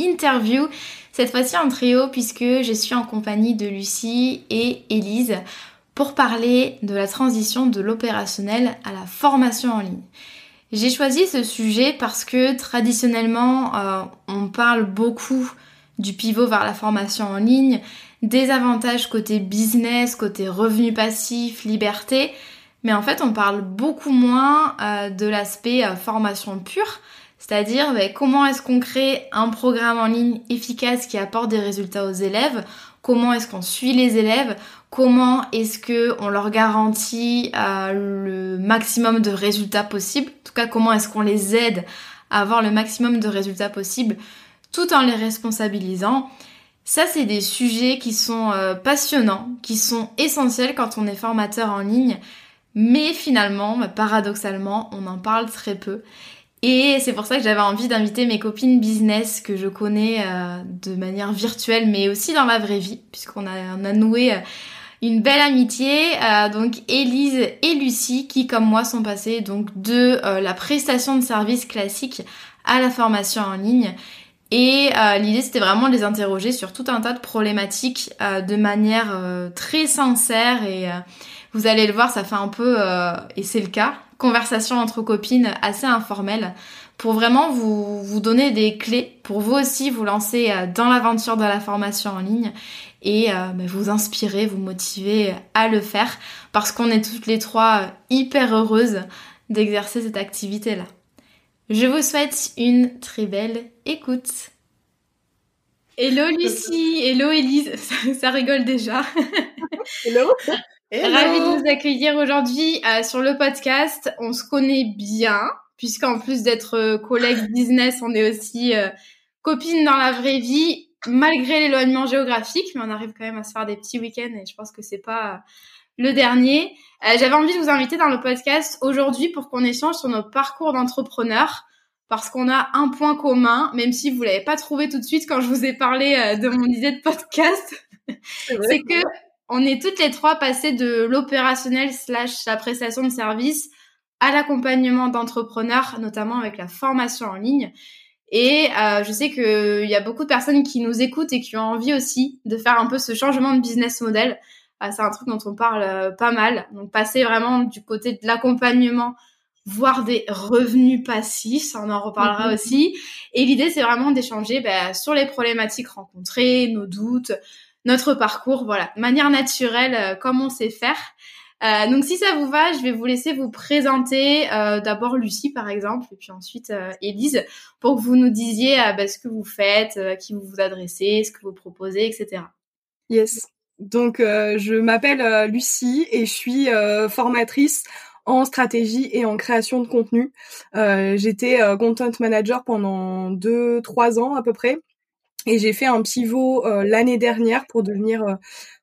interview. Cette fois-ci en trio puisque je suis en compagnie de Lucie et Élise pour parler de la transition de l'opérationnel à la formation en ligne. J'ai choisi ce sujet parce que traditionnellement euh, on parle beaucoup du pivot vers la formation en ligne, des avantages côté business, côté revenu passif, liberté, mais en fait on parle beaucoup moins euh, de l'aspect euh, formation pure c'est-à-dire ben, comment est-ce qu'on crée un programme en ligne efficace qui apporte des résultats aux élèves, comment est-ce qu'on suit les élèves, comment est-ce qu'on leur garantit euh, le maximum de résultats possibles, en tout cas comment est-ce qu'on les aide à avoir le maximum de résultats possibles tout en les responsabilisant? Ça, c'est des sujets qui sont euh, passionnants, qui sont essentiels quand on est formateur en ligne, mais finalement, ben, paradoxalement, on en parle très peu. Et c'est pour ça que j'avais envie d'inviter mes copines business que je connais euh, de manière virtuelle, mais aussi dans la vraie vie, puisqu'on a, on a noué euh, une belle amitié. Euh, donc Élise et Lucie, qui comme moi sont passées donc de la prestation de services classique à la formation en ligne. Et l'idée c'était vraiment de les interroger sur tout un tas de problématiques de manière très sincère et vous allez le voir, ça fait un peu, et c'est le cas, conversation entre copines assez informelle pour vraiment vous, vous donner des clés pour vous aussi vous lancer euh, dans l'aventure de la formation en ligne et euh, bah, vous inspirer, vous motiver à le faire parce qu'on est toutes les trois hyper heureuses d'exercer cette activité-là. Je vous souhaite une très belle écoute. Hello Lucie, hello Elise, ça, rigole déjà. Hello. Ravi de vous accueillir aujourd'hui euh, sur le podcast. On se connaît bien, puisqu'en plus d'être euh, collègues business, on est aussi euh, copines dans la vraie vie, malgré l'éloignement géographique, mais on arrive quand même à se faire des petits week-ends et je pense que c'est pas le dernier. J'avais envie de vous inviter dans le podcast aujourd'hui pour qu'on échange sur nos parcours d'entrepreneurs parce qu'on a un point commun, même si vous l'avez pas trouvé tout de suite quand je vous ai parlé de mon idée de podcast, c'est que on est toutes les trois passées de l'opérationnel slash la prestation de service à l'accompagnement d'entrepreneurs, notamment avec la formation en ligne. Et euh, je sais qu'il y a beaucoup de personnes qui nous écoutent et qui ont envie aussi de faire un peu ce changement de business model. Euh, c'est un truc dont on parle euh, pas mal. Donc passer vraiment du côté de l'accompagnement, voire des revenus passifs, on en reparlera mhm. aussi. Et l'idée, c'est vraiment d'échanger bah, sur les problématiques rencontrées, nos doutes, notre parcours, voilà, manière naturelle, euh, comme on sait faire. Euh, donc si ça vous va, je vais vous laisser vous présenter euh, d'abord Lucie par exemple, et puis ensuite euh, Élise, pour que vous nous disiez bah, ce que vous faites, à qui vous vous adressez, ce que vous proposez, etc. Yes. Donc je m'appelle Lucie et je suis formatrice en stratégie et en création de contenu. J'étais content manager pendant deux, trois ans à peu près. Et j'ai fait un pivot euh, l'année dernière pour devenir euh,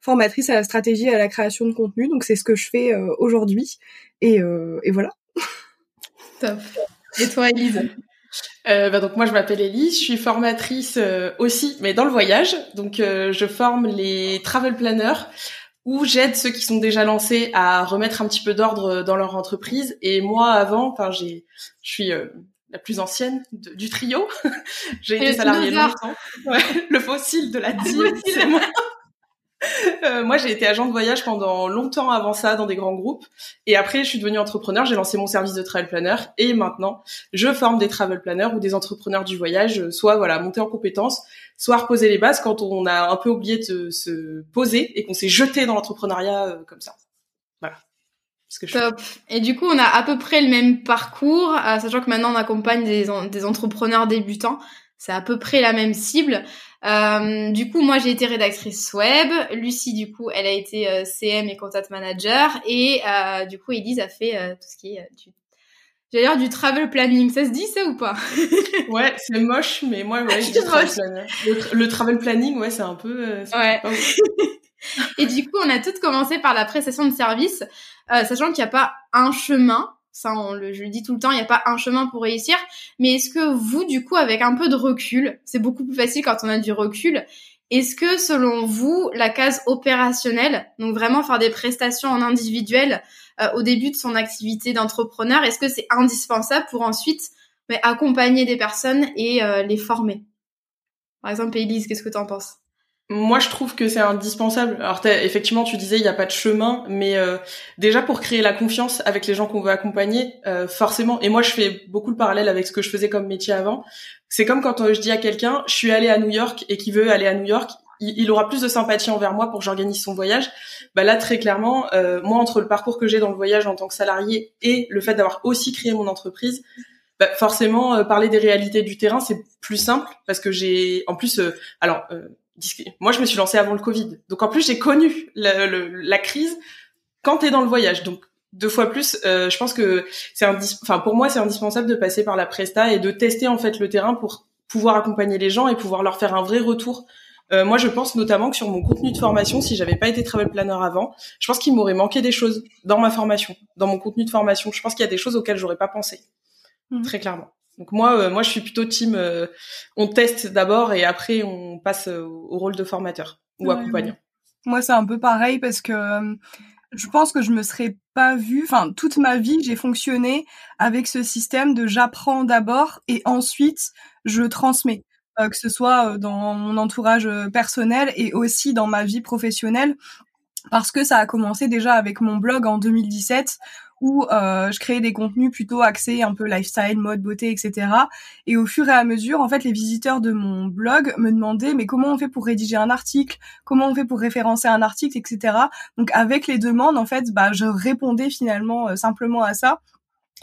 formatrice à la stratégie et à la création de contenu. Donc c'est ce que je fais euh, aujourd'hui. Et, et, voilà. Top. Et toi, Elise euh, bah donc moi je m'appelle Elise, je suis formatrice euh, aussi, mais dans le voyage. Donc euh, je forme les travel planners où j'aide ceux qui sont déjà lancés à remettre un petit peu d'ordre dans leur entreprise. Et moi avant, enfin j'ai, je suis la plus ancienne du trio. j'ai été salariée longtemps. Ouais, le fossile de la team, c'est moi. Euh, moi, j'ai été agent de voyage pendant longtemps avant ça dans des grands groupes. Et après, je suis devenue entrepreneur. J'ai lancé mon service de travel planner. Et maintenant, je forme des travel planners ou des entrepreneurs du voyage, soit voilà monter en compétences, soit reposer les bases quand on a un peu oublié de se poser et qu'on s'est jeté dans l'entrepreneuriat euh, comme ça. Que je Top. Et du coup, on a à peu près le même parcours, euh, sachant que maintenant on accompagne des, des entrepreneurs débutants. C'est à peu près la même cible. Euh, du coup, moi, j'ai été rédactrice web. Lucie, du coup, elle a été euh, CM et contact manager. Et euh, du coup, Elise a fait euh, tout ce qui est du... J'allais dire du travel planning. Ça se dit, ça, ou pas? Ouais, c'est moche, mais moi, ouais, je dis travel planning. Le, travel planning, ouais, c'est un peu... ouais. Et du coup, on a toutes commencé par la prestation de service, sachant qu'il n'y a pas un chemin. Ça, on le, je le dis tout le temps, il n'y a pas un chemin pour réussir. Mais est-ce que vous, du coup, avec un peu de recul, c'est beaucoup plus facile quand on a du recul, est-ce que, selon vous, la case opérationnelle, donc vraiment faire des prestations en individuel euh, au début de son activité d'entrepreneur, est-ce que c'est indispensable pour ensuite accompagner des personnes et euh, les former? Par exemple, Elise, qu'est-ce que tu en penses? Moi, je trouve que c'est indispensable. Alors, effectivement, tu disais il n'y a pas de chemin, mais euh, déjà pour créer la confiance avec les gens qu'on veut accompagner, euh, forcément. Et moi, je fais beaucoup le parallèle avec ce que je faisais comme métier avant. C'est comme quand euh, je dis à quelqu'un, je suis allé à New York et qui veut aller à New York, il, aura plus de sympathie envers moi pour que j'organise son voyage. Bah là, très clairement, moi, entre le parcours que j'ai dans le voyage en tant que salarié et le fait d'avoir aussi créé mon entreprise, bah, forcément, parler des réalités du terrain, c'est plus simple parce que j'ai, en plus, alors moi, je me suis lancée avant le Covid. Donc, en plus, j'ai connu la crise quand tu es dans le voyage. Donc, deux fois plus, euh, je pense que c'est enfin pour moi c'est indispensable de passer par la presta et de tester en fait le terrain pour pouvoir accompagner les gens et pouvoir leur faire un vrai retour. Euh, moi, je pense notamment que sur mon contenu de formation, si j'avais pas été travel planner avant, je pense qu'il m'aurait manqué des choses dans ma formation, dans mon contenu de formation. Je pense qu'il y a des choses auxquelles j'aurais pas pensé, mmh. très clairement. Donc moi, euh, moi, je suis plutôt team. Euh, on teste d'abord et après on passe euh, au rôle de formateur ou accompagnant. Moi, c'est un peu pareil parce que je pense que je me serais pas vue. Enfin, toute ma vie, j'ai fonctionné avec ce système de j'apprends d'abord et ensuite je transmets. que ce soit dans mon entourage personnel et aussi dans ma vie professionnelle parce que ça a commencé déjà avec mon blog en 2017 où euh, je créais des contenus plutôt axés un peu lifestyle, mode, beauté, etc. Et au fur et à mesure, en fait, les visiteurs de mon blog me demandaient mais comment on fait pour rédiger un article, comment on fait pour référencer un article, etc. Donc avec les demandes, en fait, bah je répondais finalement euh, simplement à ça.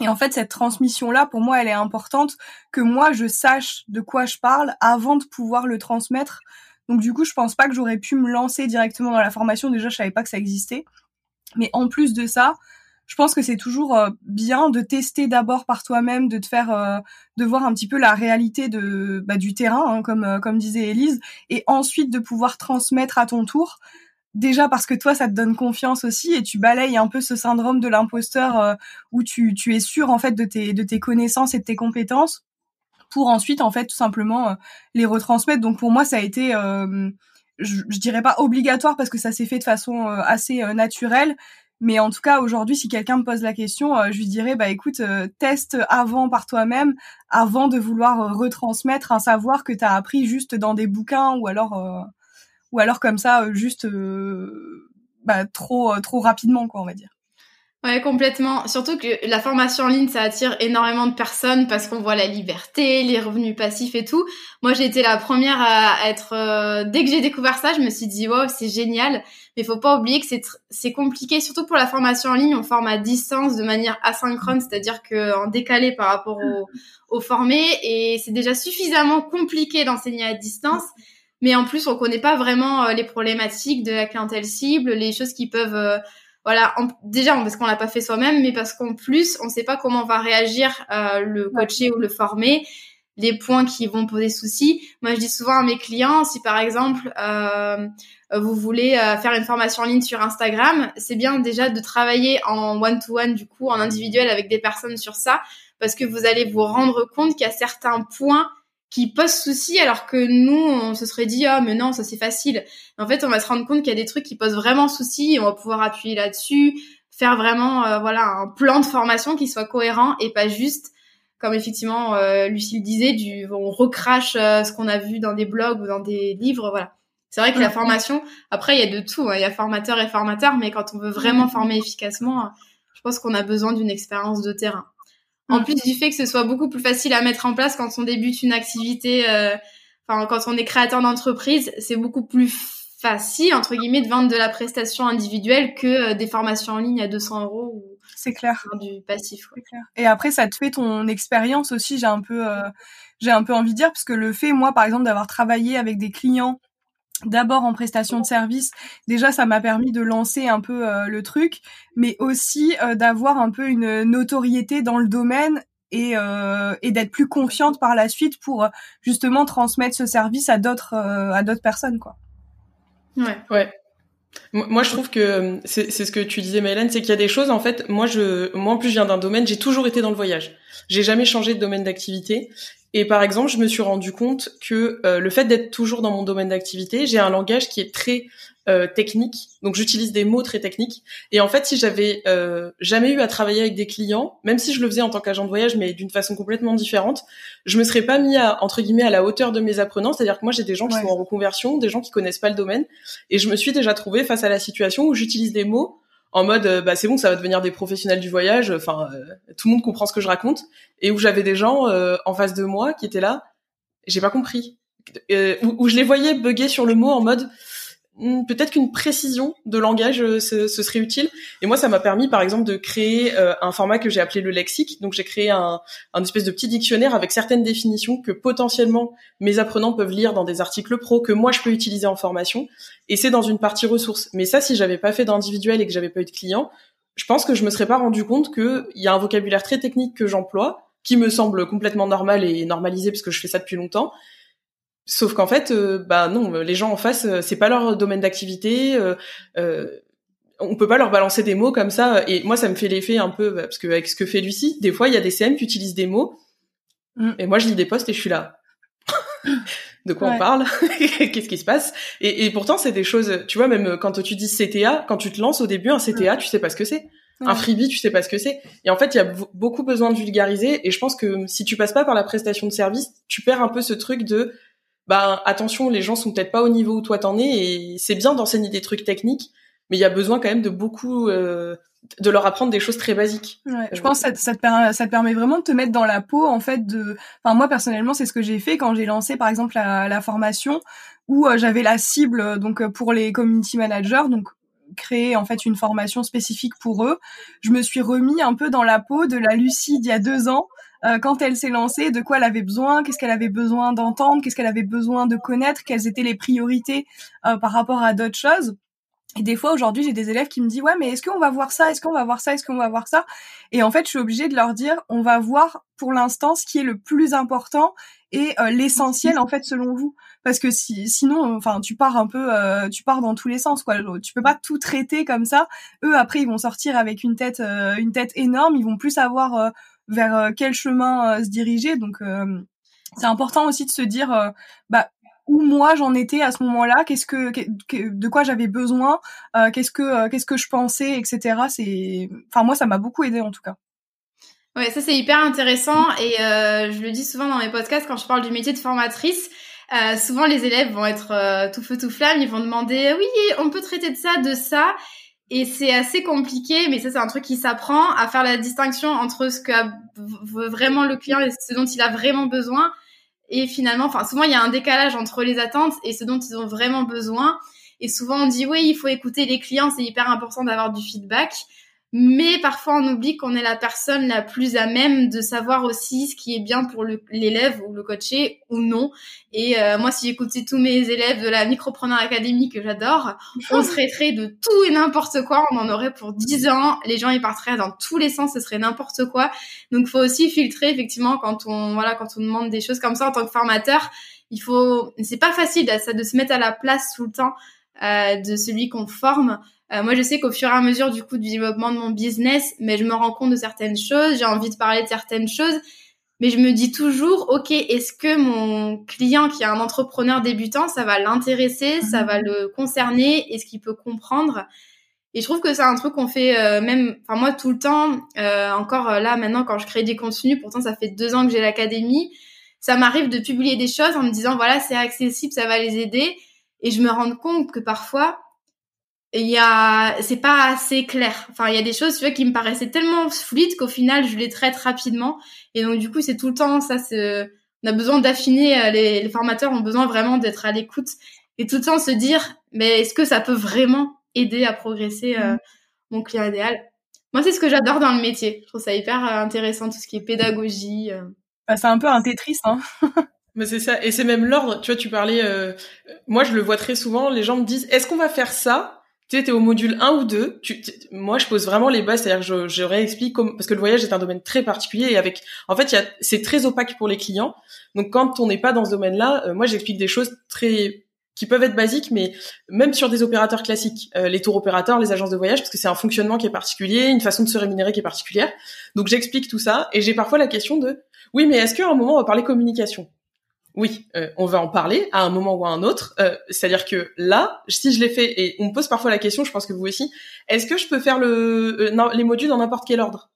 Et en fait, cette transmission-là, pour moi, elle est importante que moi, je sache de quoi je parle avant de pouvoir le transmettre. Donc du coup, je pense pas que j'aurais pu me lancer directement dans la formation. Déjà, je savais pas que ça existait. Mais en plus de ça, je pense que c'est toujours euh, bien de tester d'abord par toi-même, de te faire, euh, de voir un petit peu la réalité de bah, du terrain, hein, comme euh, comme disait Elise, et ensuite de pouvoir transmettre à ton tour. Déjà parce que toi, ça te donne confiance aussi et tu balayes un peu ce syndrome de l'imposteur où tu, tu es sûr en fait de tes de tes connaissances et de tes compétences pour ensuite en fait tout simplement les retransmettre. Donc pour moi, ça a été je, je, dirais pas obligatoire parce que ça s'est fait de façon assez naturelle, mais en tout cas, aujourd'hui, si quelqu'un me pose la question, euh, je lui dirais, bah écoute, euh, teste avant par toi-même, avant de vouloir euh, retransmettre un savoir que tu as appris juste dans des bouquins ou alors, ou alors comme ça, juste bah, trop, trop rapidement, quoi, on va dire. Ouais, complètement. Surtout que la formation en ligne, ça attire énormément de personnes parce qu'on voit la liberté, les revenus passifs et tout. Moi, j'ai été la première à être. Euh, dès que j'ai découvert ça, je me suis dit wow, c'est génial. Mais faut pas oublier que c'est c'est compliqué, surtout pour la formation en ligne. On forme à distance de manière asynchrone, c'est-à-dire que en décalé par rapport aux, aux formés, et c'est déjà suffisamment compliqué d'enseigner à distance. Mais en plus, on connaît pas vraiment euh, les problématiques de la clientèle cible, les choses qui peuvent euh, voilà, déjà parce qu'on l'a pas fait soi-même, mais parce qu'en plus, on sait pas comment va réagir euh, le coaché ou le formé, les points qui vont poser souci. Moi, je dis souvent à mes clients, si par exemple euh, vous voulez euh, faire une formation en ligne sur Instagram, c'est bien déjà de travailler en one-to-one, du coup, en individuel avec des personnes sur ça, parce que vous allez vous rendre compte qu'il y a certains points qui posent souci alors que nous on se serait dit ah mais non ça c'est facile. En fait on va se rendre compte qu'il y a des trucs qui posent vraiment souci et on va pouvoir appuyer là-dessus faire vraiment euh, voilà un plan de formation qui soit cohérent et pas juste comme effectivement euh, Lucille disait du on recrache euh, ce qu'on a vu dans des blogs ou dans des livres voilà. C'est vrai que la formation après il y a de tout hein. il y a formateur et formateur mais quand on veut vraiment former efficacement je pense qu'on a besoin d'une expérience de terrain en plus du fait que ce soit beaucoup plus facile à mettre en place quand on débute une activité, euh, enfin quand on est créateur d'entreprise, c'est beaucoup plus facile entre guillemets de vendre de la prestation individuelle que euh, des formations en ligne à 200 euros ou c'est clair du passif. Clair. Et après ça te fait ton expérience aussi. J'ai un peu euh, j'ai un peu envie de dire parce que le fait moi par exemple d'avoir travaillé avec des clients d'abord en prestation de service. Déjà, ça m'a permis de lancer un peu euh, le truc, mais aussi euh, d'avoir un peu une notoriété dans le domaine et, euh, et d'être plus confiante par la suite pour justement transmettre ce service à d'autres à d'autres personnes, quoi. Ouais. Ouais. Moi, je trouve que c'est ce que tu disais, Mélène, c'est qu'il y a des choses. En fait, moi, je, moi, en plus, je viens d'un domaine. J'ai toujours été dans le voyage. J'ai jamais changé de domaine d'activité. Et par exemple, je me suis rendu compte que euh, le fait d'être toujours dans mon domaine d'activité, j'ai un langage qui est très euh, technique, donc j'utilise des mots très techniques. Et en fait, si j'avais euh, jamais eu à travailler avec des clients, même si je le faisais en tant qu'agent de voyage, mais d'une façon complètement différente, je me serais pas mis à entre guillemets à la hauteur de mes apprenants. C'est-à-dire que moi, j'ai des gens qui sont en reconversion, des gens qui connaissent pas le domaine, et je me suis déjà trouvée face à la situation où j'utilise des mots en mode euh, bah c'est bon ça va devenir des professionnels du voyage enfin euh, tout le monde comprend ce que je raconte. Et où j'avais des gens euh, en face de moi qui étaient là j'ai pas compris. Où, où, je les voyais bugger sur le mot en mode peut-être qu'une précision de langage euh, ce, serait utile. Et moi, ça m'a permis, par exemple, de créer euh, un format que j'ai appelé le lexique. Donc, j'ai créé un, un, espèce de petit dictionnaire avec certaines définitions que potentiellement mes apprenants peuvent lire dans des articles pro que moi je peux utiliser en formation. Et c'est dans une partie ressources. Mais ça, si j'avais pas fait d'individuel et que j'avais pas eu de clients, je pense que je me serais pas rendu compte qu'il y a un vocabulaire très technique que j'emploie, qui me semble complètement normal et normalisé parce que je fais ça depuis longtemps, Sauf qu'en fait, euh, bah non, les gens en face, euh, c'est pas leur domaine d'activité. Euh, euh, on peut pas leur balancer des mots comme ça. Et moi, ça me fait l'effet un peu bah, parce que avec ce que fait Lucie, des fois, il y a des CM qui utilisent des mots. Mm. Et moi, je lis des posts et je suis là. de quoi on parle? Qu'est-ce qui se passe? Et, et, pourtant, c'est des choses. Tu vois, même quand tu dis CTA, quand tu te lances au début un CTA, mm. tu sais pas ce que c'est. Un freebie, tu sais pas ce que c'est. Et en fait, il y a beaucoup besoin de vulgariser. Et je pense que si tu passes pas par la prestation de service, tu perds un peu ce truc de bah attention, les gens sont peut-être pas au niveau où toi t'en es et c'est bien d'enseigner des trucs techniques, mais il y a besoin quand même de beaucoup euh, de leur apprendre des choses très basiques. Ouais, je pense que ça, ça, te permet, ça te permet vraiment de te mettre dans la peau en fait de. Enfin moi personnellement c'est ce que j'ai fait quand j'ai lancé par exemple la, la formation où euh, j'avais la cible donc euh, pour les community managers donc créer en fait une formation spécifique pour eux. Je me suis remis un peu dans la peau de la Lucie d'il y a deux ans euh, quand elle s'est lancée, de quoi elle avait besoin, qu'est-ce qu'elle avait besoin d'entendre, qu'est-ce qu'elle avait besoin de connaître, quelles étaient les priorités euh, par rapport à d'autres choses. Et des fois, aujourd'hui, j'ai des élèves qui me disent, ouais, mais est-ce qu'on va voir ça? Est-ce qu'on va voir ça? Est-ce qu'on va voir ça? Et en fait, je suis obligée de leur dire, on va voir pour l'instant ce qui est le plus important et euh, l'essentiel, en fait, selon vous. Parce que si, sinon, enfin, tu pars un peu, tu pars dans tous les sens, quoi. Tu peux pas tout traiter comme ça. Eux, après, ils vont sortir avec une tête, une tête énorme. Ils vont plus savoir vers euh, quel chemin euh, se diriger. Donc euh, c'est important aussi de se dire bah où moi j'en étais à ce moment-là, qu'est-ce que, de quoi j'avais besoin, qu'est-ce que qu'est-ce que je pensais, etc. C'est, enfin moi ça m'a beaucoup aidé en tout cas. Ouais, ça c'est hyper intéressant et je le dis souvent dans mes podcasts quand je parle du métier de formatrice. Souvent les élèves vont être tout feu tout flamme, ils vont demander oui on peut traiter de ça, de ça et c'est assez compliqué, mais ça c'est un truc qui s'apprend à faire la distinction entre ce que veut vraiment le client et ce dont il a vraiment besoin. Et finalement, enfin souvent il y a un décalage entre les attentes et ce dont ils ont vraiment besoin. Et souvent on dit oui, il faut écouter les clients, c'est hyper important d'avoir du feedback mais parfois on oublie qu'on est la personne la plus à même de savoir aussi ce qui est bien pour l'élève ou le coaché ou non. Et euh, moi, si j'écoutais tous mes élèves de la Micropreneur Academy que j'adore, on se traiterait de tout et n'importe quoi. On en aurait pour 10 ans. Les gens, ils partiraient dans tous les sens. Ce serait n'importe quoi. Donc, faut aussi filtrer effectivement quand on voilà quand on demande des choses comme ça en tant que formateur. Il faut, c'est pas facile ça de se mettre à la place tout le temps euh, de celui qu'on forme. Euh, moi, je sais qu'au fur et à mesure du coup du développement de mon business, mais je me rends compte de certaines choses, j'ai envie de parler de certaines choses, mais je me dis toujours, ok, est-ce que mon client qui est un entrepreneur débutant, ça va l'intéresser, ça va le concerner, est-ce qu'il peut comprendre? Et je trouve que c'est un truc qu'on fait euh, même, enfin moi tout le temps, euh, encore là maintenant quand je crée des contenus, pourtant ça fait deux ans que j'ai l'académie, ça m'arrive de publier des choses en me disant voilà c'est accessible, ça va les aider, et je me rends compte que parfois il y a c'est pas assez clair. Enfin, il y a des choses tu vois qui me paraissaient tellement fluides qu'au final je les traite rapidement et donc du coup, c'est tout le temps ça c'est on a besoin d'affiner euh, les, les, formateurs ont besoin vraiment d'être à l'écoute et tout le temps se dire mais est-ce que ça peut vraiment aider à progresser euh, mmh. mon client idéal? Moi, c'est ce que j'adore dans le métier. Je trouve ça hyper euh, intéressant tout ce qui est pédagogie. Bah, c'est un peu un Tetris hein. Mais c'est ça, et c'est même l'ordre. Tu vois, tu parlais. moi, je le vois très souvent. Les gens me disent Est-ce qu'on va faire ça tu sais, au module 1 ou 2, tu, moi je pose vraiment les bases, c'est-à-dire je, je réexplique comme, parce que le voyage est un domaine très particulier et avec, en fait, c'est très opaque pour les clients. Donc quand on n'est pas dans ce domaine-là, euh, moi j'explique des choses très qui peuvent être basiques, mais même sur des opérateurs classiques, euh, les tours opérateurs, les agences de voyage, parce que c'est un fonctionnement qui est particulier, une façon de se rémunérer qui est particulière. Donc j'explique tout ça et j'ai parfois la question de, oui, mais est-ce qu'à un moment on va parler communication? Oui, euh, on va en parler à un moment ou à un autre. Euh, c'est-à-dire que là, si je l'ai fait, et on me pose parfois la question, je pense que vous aussi, est-ce que je peux faire le, euh, les modules dans n'importe quel ordre?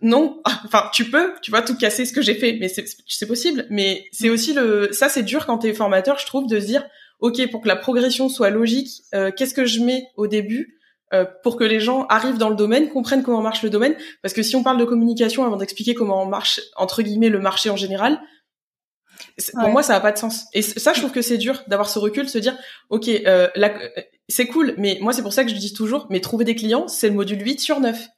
Non, enfin tu peux, tu vois, tout casser ce que j'ai fait, mais c'est possible. Mais c'est aussi le, ça c'est dur quand t'es formateur, je trouve, de se dire, ok, pour que la progression soit logique, qu'est-ce que je mets au début pour que les gens arrivent dans le domaine, comprennent comment marche le domaine? Parce que si on parle de communication avant d'expliquer comment marche entre guillemets le marché en général, pour moi, ça n'a pas de sens. Et ça, je trouve que c'est dur d'avoir ce recul, de se dire, ok, euh, c'est cool, mais moi, c'est pour ça que je dis toujours, mais trouver des clients, c'est le module 8 sur 9.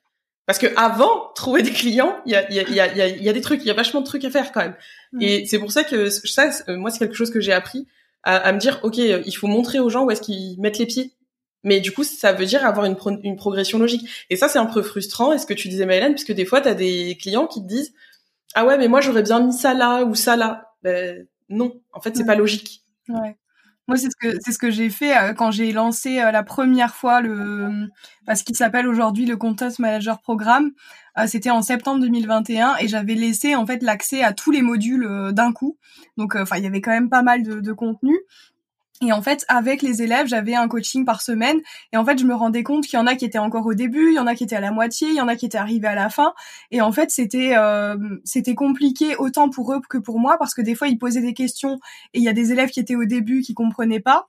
Parce que avant, trouver des clients, il y a, y, a, y, a, y a des trucs, il y a vachement de trucs à faire quand même. Et c'est pour ça que ça, euh, moi, c'est quelque chose que j'ai appris à, à, me dire, ok, euh, il faut montrer aux gens où est-ce qu'ils mettent les pieds. Mais du coup, ça veut dire avoir une, une progression logique. Et ça, c'est un peu frustrant. est ce que tu disais, Maëlène, puisque des fois, tu as des clients qui te disent, ah ouais, mais moi, j'aurais bien mis ça là ou ça là. Ben, non, en fait, c'est pas logique. Ouais. Moi, c'est ce que c'est ce que j'ai fait euh, quand j'ai lancé euh, la première fois le ce qui s'appelle aujourd'hui le Content Manager Programme. Euh, c'était en septembre 2021 et j'avais laissé en fait l'accès à tous les modules d'un coup. Donc, enfin, il y avait quand même pas mal de, de contenu. Et en fait, avec les élèves, j'avais un coaching par semaine. Et en fait, je me rendais compte qu'il y en a qui étaient encore au début, il y en a qui étaient à la moitié, il y en a qui étaient arrivés à la fin. Et en fait, c'était euh, c'était compliqué autant pour eux que pour moi parce que des fois, ils posaient des questions et il y a des élèves qui étaient au début qui comprenaient pas.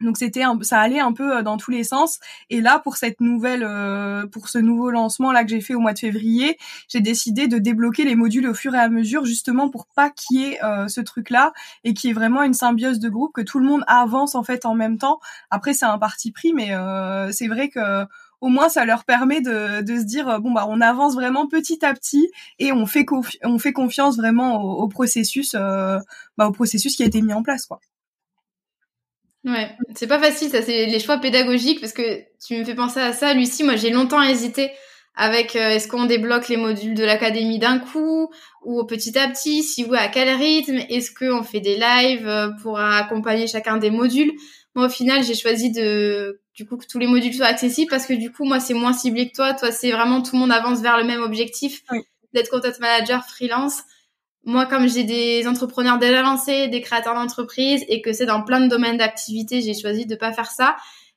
Donc c'était ça allait un peu euh, dans tous les sens et là pour cette nouvelle euh, pour ce nouveau lancement là que j'ai fait au mois de février, j'ai décidé de débloquer les modules au fur et à mesure justement pour pas qu'il y ait euh, ce truc là et qu'il y ait vraiment une symbiose de groupe que tout le monde avance en fait en même temps. Après c'est un parti pris mais c'est vrai que au moins ça leur permet de, de se dire bon bah on avance vraiment petit à petit et on fait on fait confiance vraiment au, au processus bah, au processus qui a été mis en place quoi. Ouais, c'est pas facile, ça, c'est les choix pédagogiques, parce que tu me fais penser à ça, Lucie. Moi, j'ai longtemps hésité avec euh, est-ce qu'on débloque les modules de l'académie d'un coup ou petit à petit, si oui, à quel rythme, est-ce qu'on fait des lives euh, pour accompagner chacun des modules? Moi, au final, j'ai choisi de, du coup, que tous les modules soient accessibles parce que du coup, moi, c'est moins ciblé que toi. Toi, c'est vraiment tout le monde avance vers le même objectif d'être content manager freelance moi, comme j'ai des entrepreneurs déjà lancés, des créateurs d'entreprises et que c'est dans plein de domaines d'activité, j'ai choisi de pas faire ça.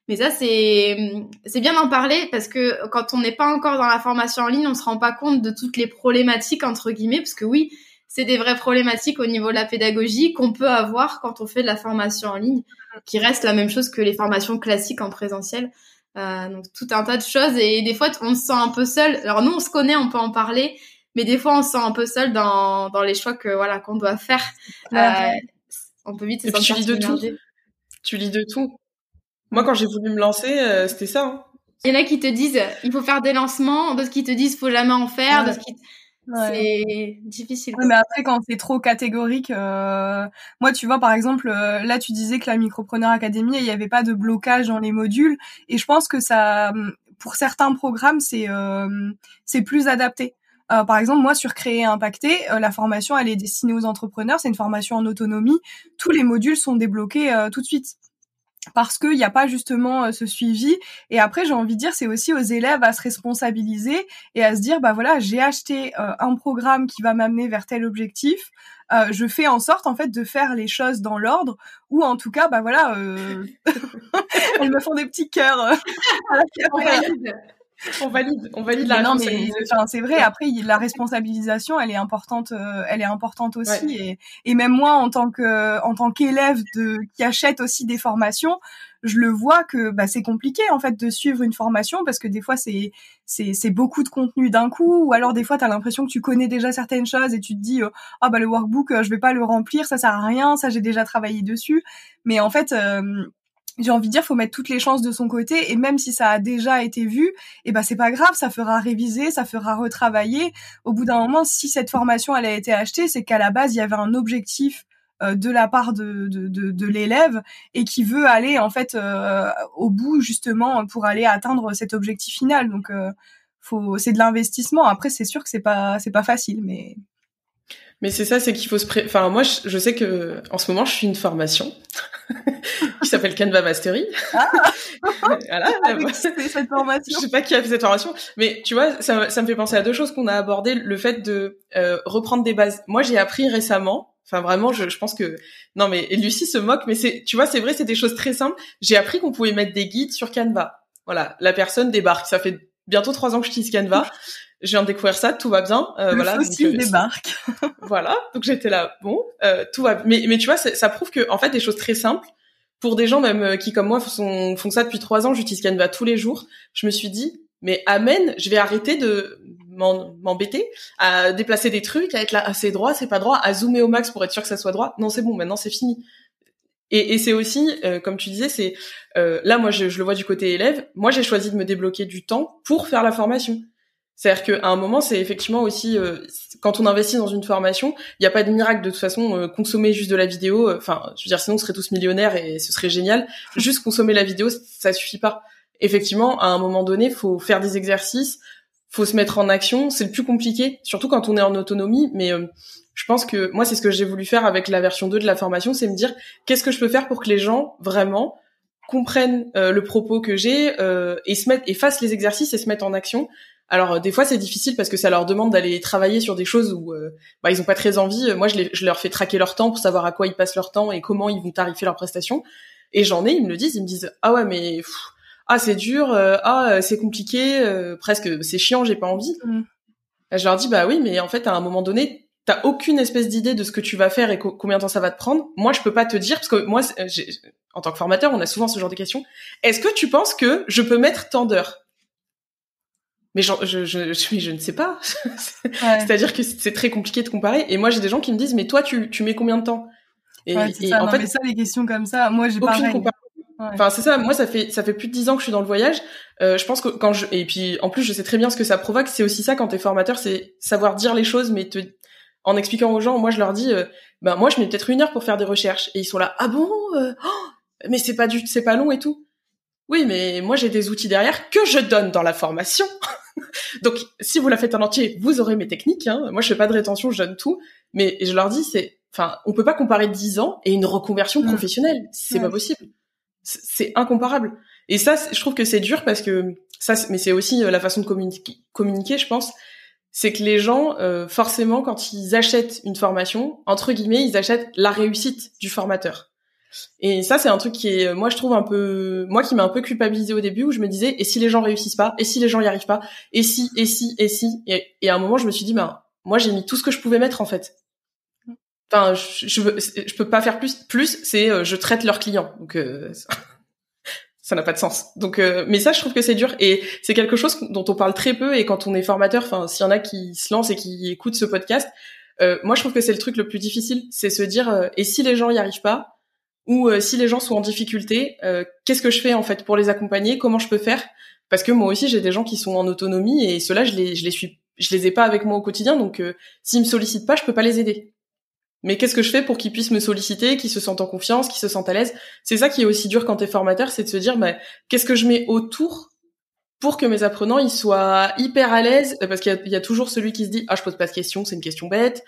Mais ça, c'est c'est bien d'en parler parce que quand on n'est pas encore dans la formation en ligne, on se rend pas compte de toutes les problématiques entre guillemets, parce que oui, c'est des vraies problématiques au niveau de la pédagogie qu'on peut avoir quand on fait de la formation en ligne, qui reste la même chose que les formations classiques en présentiel. Euh, donc tout un tas de choses et des fois on se sent un peu seul. Alors nous on se connaît, on peut en parler, mais des fois on se sent un peu seul dans, dans les choix que voilà qu'on doit faire. Euh, on peut vite se Et puis tu lis de tout. Tu lis de tout. Moi, quand j'ai voulu me lancer, euh, c'était ça. Hein. Il y en a qui te disent il faut faire des lancements, d'autres qui te disent faut jamais en faire, d'autres qui c'est difficile. mais après, quand c'est trop catégorique, euh... moi, tu vois, par exemple, euh, là, tu disais que la Micropreneur Academy, il n'y avait pas de blocage dans les modules, et je pense que ça, pour certains programmes, c'est euh, c'est plus adapté. Euh, par exemple, moi, sur Créer Impacté, euh, la formation, elle est destinée aux entrepreneurs. C'est une formation en autonomie. Tous les modules sont débloqués euh, tout de suite. parce qu'il n'y a pas justement ce suivi. Et après, j'ai envie de dire, c'est aussi aux élèves à se responsabiliser et à se dire, bah voilà, j'ai acheté un programme qui va m'amener vers tel objectif. Je fais en sorte en fait de faire les choses dans l'ordre ou en tout cas bah voilà elles me font des petits cœurs on valide on valide la non mais c'est vrai après la responsabilisation elle est importante euh, elle est importante aussi et, et même moi en tant que en tant qu'élève de qui achète aussi des formations je le vois que bah, c'est compliqué en fait de suivre une formation parce que des fois c'est c'est beaucoup de contenu d'un coup ou alors des fois tu as l'impression que tu connais déjà certaines choses et tu te dis euh, ah bah le workbook euh, je vais pas le remplir ça sert à rien ça j'ai déjà travaillé dessus mais en fait euh, j'ai envie de dire faut mettre toutes les chances de son côté et même si ça a déjà été vu et eh ben c'est pas grave ça fera réviser ça fera retravailler au bout d'un moment si cette formation elle a été achetée c'est qu'à la base il y avait un objectif euh, de la part de, de, de, l'élève et qui veut aller en fait euh, au bout justement pour aller atteindre cet objectif final. Donc euh, faut c'est de l'investissement. Après c'est sûr que c'est pas c'est pas facile mais mais c'est ça, c'est qu'il faut se pré... Enfin, moi, je, sais que en ce moment, je suis une formation qui s'appelle Canva Mastery. Ah voilà. cette formation. Je sais pas qui a fait cette formation, mais tu vois, ça, ça me fait penser à deux choses qu'on a abordées. Le fait de reprendre des bases. Moi, j'ai appris récemment Enfin vraiment, je, je, pense que non mais Lucie se moque, mais c'est tu vois c'est vrai c'est des choses très simples. J'ai appris qu'on pouvait mettre des guides sur Canva. Voilà, la personne débarque. Ça fait bientôt trois ans que je j'utilise Canva. Je viens de découvrir ça, tout va bien. Euh, Le voilà, donc, euh, débarque. voilà, donc j'étais là. Bon, euh, tout va. Mais mais tu vois, ça prouve que en fait des choses très simples pour des gens même euh, qui comme moi font, font ça depuis trois ans, j'utilise Canva tous les jours. Je me suis dit mais amen, je vais arrêter de m'embêter à déplacer des trucs, à être là, assez droit, c'est pas droit, à zoomer au max pour être sûr que ça soit droit. Non, c'est bon, maintenant c'est fini. Et, et c'est aussi, euh, comme tu disais, c'est euh, là, moi, je, je, le vois du côté élève. Moi, j'ai choisi de me débloquer du temps pour faire la formation. C'est-à-dire qu'à un moment, c'est effectivement aussi euh, quand on investit dans une formation, il n'y a pas de miracle de toute façon. consommer juste de la vidéo, enfin, je veux dire, sinon on serait tous millionnaires et ce serait génial. Juste consommer la vidéo, ça suffit pas. Effectivement, à un moment donné, faut faire des exercices, faut se mettre en action. C'est le plus compliqué, surtout quand on est en autonomie. Mais euh, je pense que moi, c'est ce que j'ai voulu faire avec la version 2 de la formation, c'est me dire qu'est-ce que je peux faire pour que les gens vraiment comprennent euh, le propos que j'ai euh, et se mettent et fassent les exercices et se mettent en action. Alors des fois c'est difficile parce que ça leur demande d'aller travailler sur des choses où bah, ils ont pas très envie. Moi je, je, leur fais traquer leur temps pour savoir à quoi ils passent leur temps et comment ils vont tarifer leurs prestations. Et j'en ai, ils me le disent, ils me disent ah ouais mais ah c'est dur, euh, ah euh, c'est compliqué, euh, presque c'est chiant, j'ai pas envie. Mm. Je leur dis bah oui, mais en fait à un moment donné, t'as aucune espèce d'idée de ce que tu vas faire et combien de temps ça va te prendre. Moi je peux pas te dire parce que moi en tant que formateur, on a souvent ce genre de questions. Est-ce que tu penses que je peux mettre tant d'heures? Mais je, je, je, je, ne sais pas. C'est-à-dire que c'est très compliqué de comparer. Et moi, j'ai des gens qui me disent, mais toi, tu, tu mets combien de temps? Et, ça. en fait, mais ça, les questions comme ça, moi, j'ai pas Enfin, c'est ça. Moi, ça fait ça fait plus de dix ans que je suis dans le voyage. Euh, je pense que quand je et puis en plus, je sais très bien ce que ça provoque. C'est aussi ça quand t'es formateur, c'est savoir dire les choses, mais te en expliquant aux gens. Moi, je leur dis, euh, ben moi, je mets peut-être une heure pour faire des recherches, et ils sont là, ah bon, euh, oh, mais c'est pas du, c'est pas long et tout. Oui, mais moi, j'ai des outils derrière que je donne dans la formation. Donc, si vous la faites en entier, vous aurez mes techniques. Hein. Moi, je fais pas de rétention, je donne tout. Mais je leur dis, c'est, enfin, on peut pas comparer dix ans et une reconversion mmh. professionnelle. C'est pas possible c'est incomparable. Et ça, je trouve que c'est dur parce que ça, mais c'est aussi euh, la façon de communiquer, communiquer je pense. C'est que les gens, euh, forcément, quand ils achètent une formation, entre guillemets, ils achètent la réussite du formateur. Et ça, c'est un truc qui est, moi, je trouve un peu, moi, qui m'a un peu culpabilisé au début, où je me disais, et si les gens réussissent pas, et si les gens y arrivent pas, et si, et si, et si, et, à un moment, je me suis dit, ben, moi, j'ai mis tout ce que je pouvais mettre en fait. Enfin, je, je, je peux pas faire plus. Plus, c'est euh, je traite leurs clients. Donc euh, ça n'a pas de sens. Donc, euh, mais ça, je trouve que c'est dur et c'est quelque chose dont on parle très peu. Et quand on est formateur, enfin, s'il y en a qui se lancent et qui écoutent ce podcast, moi, je trouve que c'est le truc le plus difficile, c'est se dire et si les gens y arrivent pas? Ou si les gens sont en difficulté, qu'est-ce que je fais en fait pour les accompagner? Comment je peux faire? Parce que moi aussi, j'ai des gens qui sont en autonomie et ceux-là, je les, je les suis, je les ai pas avec moi au quotidien. Donc, s'ils me sollicitent pas, je peux pas les aider. Mais qu'est-ce que je fais pour qu'ils puissent me solliciter, qu'ils se sentent en confiance, qu'ils se sentent à l'aise? C'est ça qui est aussi dur quand t'es formateur, c'est de se dire, bah, qu'est-ce que je mets autour pour que mes apprenants ils soient hyper à l'aise? Parce qu'il y, a toujours celui qui se dit, ah, je pose pas de questions, c'est une question bête.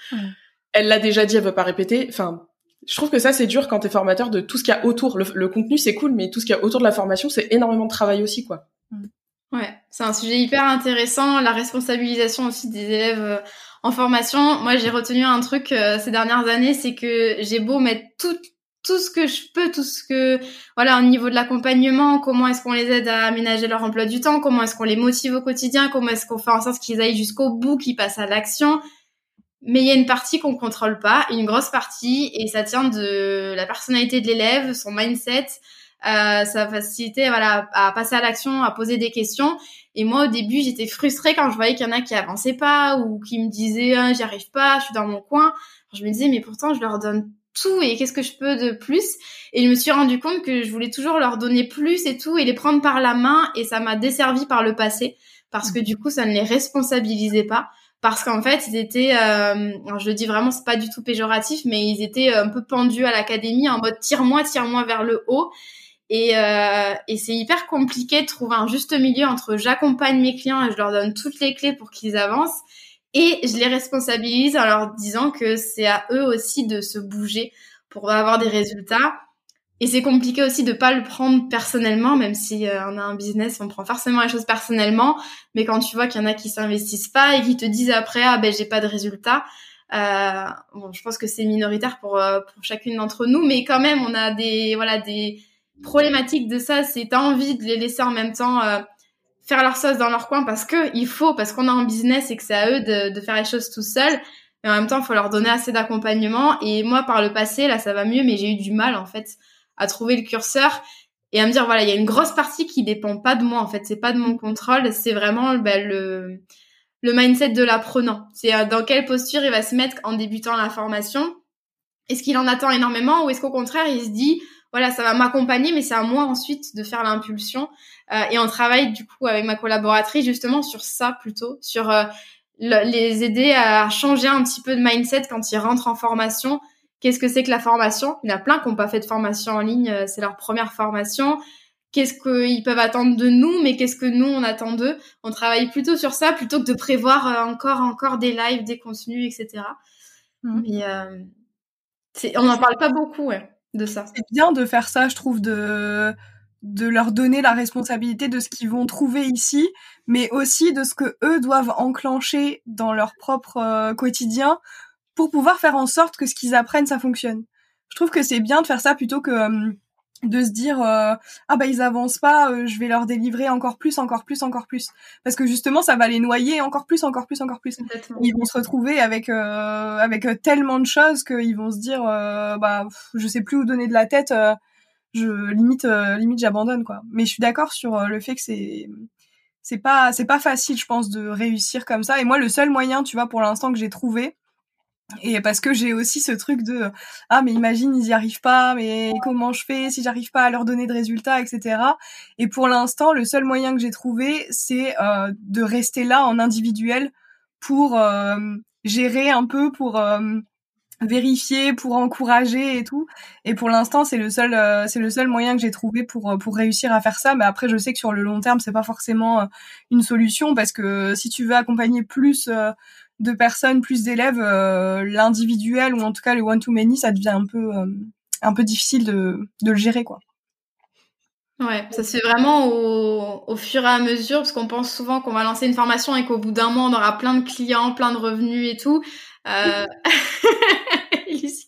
Elle l'a déjà dit, elle veut pas répéter. Enfin, je trouve que ça c'est dur quand t'es formateur de tout ce qu'il y a autour. Le, contenu c'est cool, mais tout ce qu'il y a autour de la formation c'est énormément de travail aussi, quoi. Ouais, c'est un sujet hyper intéressant. La responsabilisation aussi des élèves euh, en formation. Moi, j'ai retenu un truc euh, ces dernières années, c'est que j'ai beau mettre tout tout ce que je peux, tout ce que voilà au niveau de l'accompagnement, comment est-ce qu'on les aide à aménager leur emploi du temps, comment est-ce qu'on les motive au quotidien, comment est-ce qu'on fait en sorte qu'ils aillent jusqu'au bout, qu'ils passent à l'action. Mais il y a une partie qu'on contrôle pas, une grosse partie, et ça tient de la personnalité de l'élève, son mindset, euh, sa facilité voilà à passer à l'action, à poser des questions. Et moi au début j'étais frustrée quand je voyais qu'il y en a qui avançaient pas ou qui me disaient ah, j'y arrive pas, je suis dans mon coin. Je me disais mais pourtant je leur donne tout et qu'est-ce que je peux de plus? Et je me suis rendu compte que je voulais toujours leur donner plus et tout et les prendre par la main et ça m'a desservi par le passé parce que du coup ça ne les responsabilisait pas parce qu'en fait ils étaient euh, je le dis vraiment c'est pas du tout péjoratif mais ils étaient un peu pendus à l'académie en mode tire-moi tire-moi vers le haut et, euh, et c'est hyper compliqué de trouver un juste milieu entre j'accompagne mes clients et je leur donne toutes les clés pour qu'ils avancent et je les responsabilise en leur disant que c'est à eux aussi de se bouger pour avoir des résultats. Et c'est compliqué aussi de pas le prendre personnellement, même si euh, on a un business, on prend forcément les choses personnellement. Mais quand tu vois qu'il y en a qui s'investissent pas et qui te disent après ah ben j'ai pas de résultats, euh, bon je pense que c'est minoritaire pour euh, pour chacune d'entre nous, mais quand même on a des voilà des problématique de ça, c'est t'as envie de les laisser en même temps euh, faire leur sauce dans leur coin parce que il faut, parce qu'on a un business et que c'est à eux de, de, faire les choses tout seuls. Mais en même temps, il faut leur donner assez d'accompagnement. Et moi, par le passé, là, ça va mieux, mais j'ai eu du mal en fait à trouver le curseur et à me dire voilà, il y a une grosse partie qui dépend pas de moi en fait, c'est pas de mon contrôle, c'est vraiment ben, le le mindset de l'apprenant. C'est euh, dans quelle posture il va se mettre en débutant la formation? Est-ce qu'il en attend énormément ou est-ce qu'au contraire il se dit voilà, ça va m'accompagner, mais c'est à moi ensuite de faire l'impulsion. Euh, et on travaille du coup avec ma collaboratrice justement sur ça plutôt, sur euh, les aider à changer un petit peu de mindset quand ils rentrent en formation. Qu'est-ce que c'est que la formation? Il y en a plein qui n'ont pas fait de formation en ligne, euh, c'est leur première formation. Qu'est-ce qu'ils peuvent attendre de nous, mais qu'est-ce que nous on attend d'eux? On travaille plutôt sur ça plutôt que de prévoir encore encore des lives, des contenus, etc. Mmh. Mais on n'en parle pas beaucoup, ouais. C'est bien de faire ça, je trouve, de de leur donner la responsabilité de ce qu'ils vont trouver ici, mais aussi de ce que eux doivent enclencher dans leur propre euh, quotidien pour pouvoir faire en sorte que ce qu'ils apprennent ça fonctionne. Je trouve que c'est bien de faire ça plutôt que euh, de se dire euh, ah bah ils avancent pas euh, je vais leur délivrer encore plus encore plus encore plus. Parce que justement ça va les noyer encore plus encore plus encore plus. Ils vont se retrouver avec euh, avec tellement de choses qu'ils vont se dire bah je sais plus où donner de la tête je limite limite j'abandonne quoi. Mais je suis d'accord sur le fait que c'est c'est pas c'est pas facile je pense de réussir comme ça. Et moi le seul moyen tu vois pour l'instant que j'ai trouvé et parce que j'ai aussi ce truc de ah mais imagine ils y arrivent pas mais comment je fais si j'arrive pas à leur donner de résultats etc et pour l'instant le seul moyen que j'ai trouvé c'est euh, de rester là en individuel pour euh, gérer un peu pour euh, vérifier pour encourager et tout. Et pour l'instant c'est le seul c'est le seul moyen que j'ai trouvé pour pour réussir à faire ça. Mais après je sais que sur le long terme c'est pas forcément une solution parce que si tu veux accompagner plus de personnes, plus d'élèves, euh, l'individuel ou en tout cas le one-to-many, ça devient un peu, euh, difficile de, de le gérer, quoi. Ouais, ça se fait vraiment au, au fur et à mesure, parce qu'on pense souvent qu'on va lancer une formation et qu'au bout d'un mois, on aura plein de clients, plein de revenus et tout. Euh...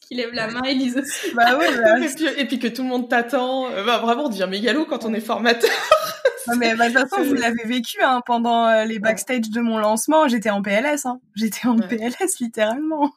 Qui lève la main, Elise aussi. Bah ouais, bah, et, puis, que tout le monde t'attend. Euh, bah, vraiment, on devient mégalo quand on est formateur. mais bah, de toute façon, vous l'avez vécu hein, pendant euh, les backstage de mon lancement. J'étais en PLS. Hein. J'étais en PLS littéralement.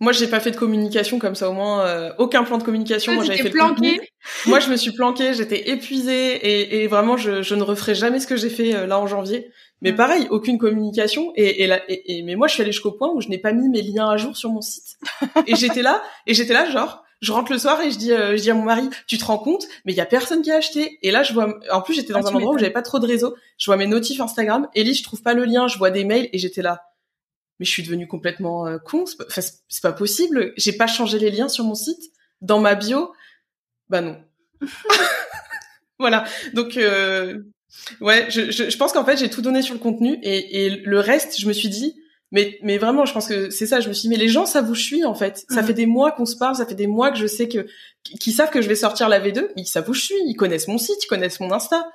Moi, j'ai pas fait de communication comme ça. Au moins, euh, aucun plan de communication. Moi, j'avais fait planqué. Moi, je me suis planquée. J'étais épuisée et, et vraiment, je, je, ne referai jamais ce que j'ai fait euh, là en janvier. Mais pareil, aucune communication. Et, et, là, et, mais moi, je suis allée jusqu'au point où je n'ai pas mis mes liens à jour sur mon site. et j'étais là, et j'étais là, genre, je rentre le soir et je dis, euh, je dis à mon mari, tu te rends compte, mais il y a personne qui a acheté. Et là, je vois, en plus, j'étais dans ah, un endroit où j'avais pas trop de réseau. Je vois mes notifs Instagram. Ellie, je trouve pas le lien. Je vois des mails et j'étais là. Mais je suis devenue complètement euh, con. C'est pas, c'est pas possible. J'ai pas changé les liens sur mon site, dans ma bio. Bah non. voilà. Donc, euh, ouais, je, je, je pense qu'en fait, j'ai tout donné sur le contenu et, et le reste, je me suis dit, Mais, mais vraiment, je pense que c'est ça. Je me suis dit, mais les gens savent où je suis, en fait. Ça Mhm. fait des mois qu'on se parle, ça fait des mois que je sais que, qu'ils savent que je vais sortir la V2, mais ils savent où je suis, ils connaissent mon site, ils connaissent mon Insta.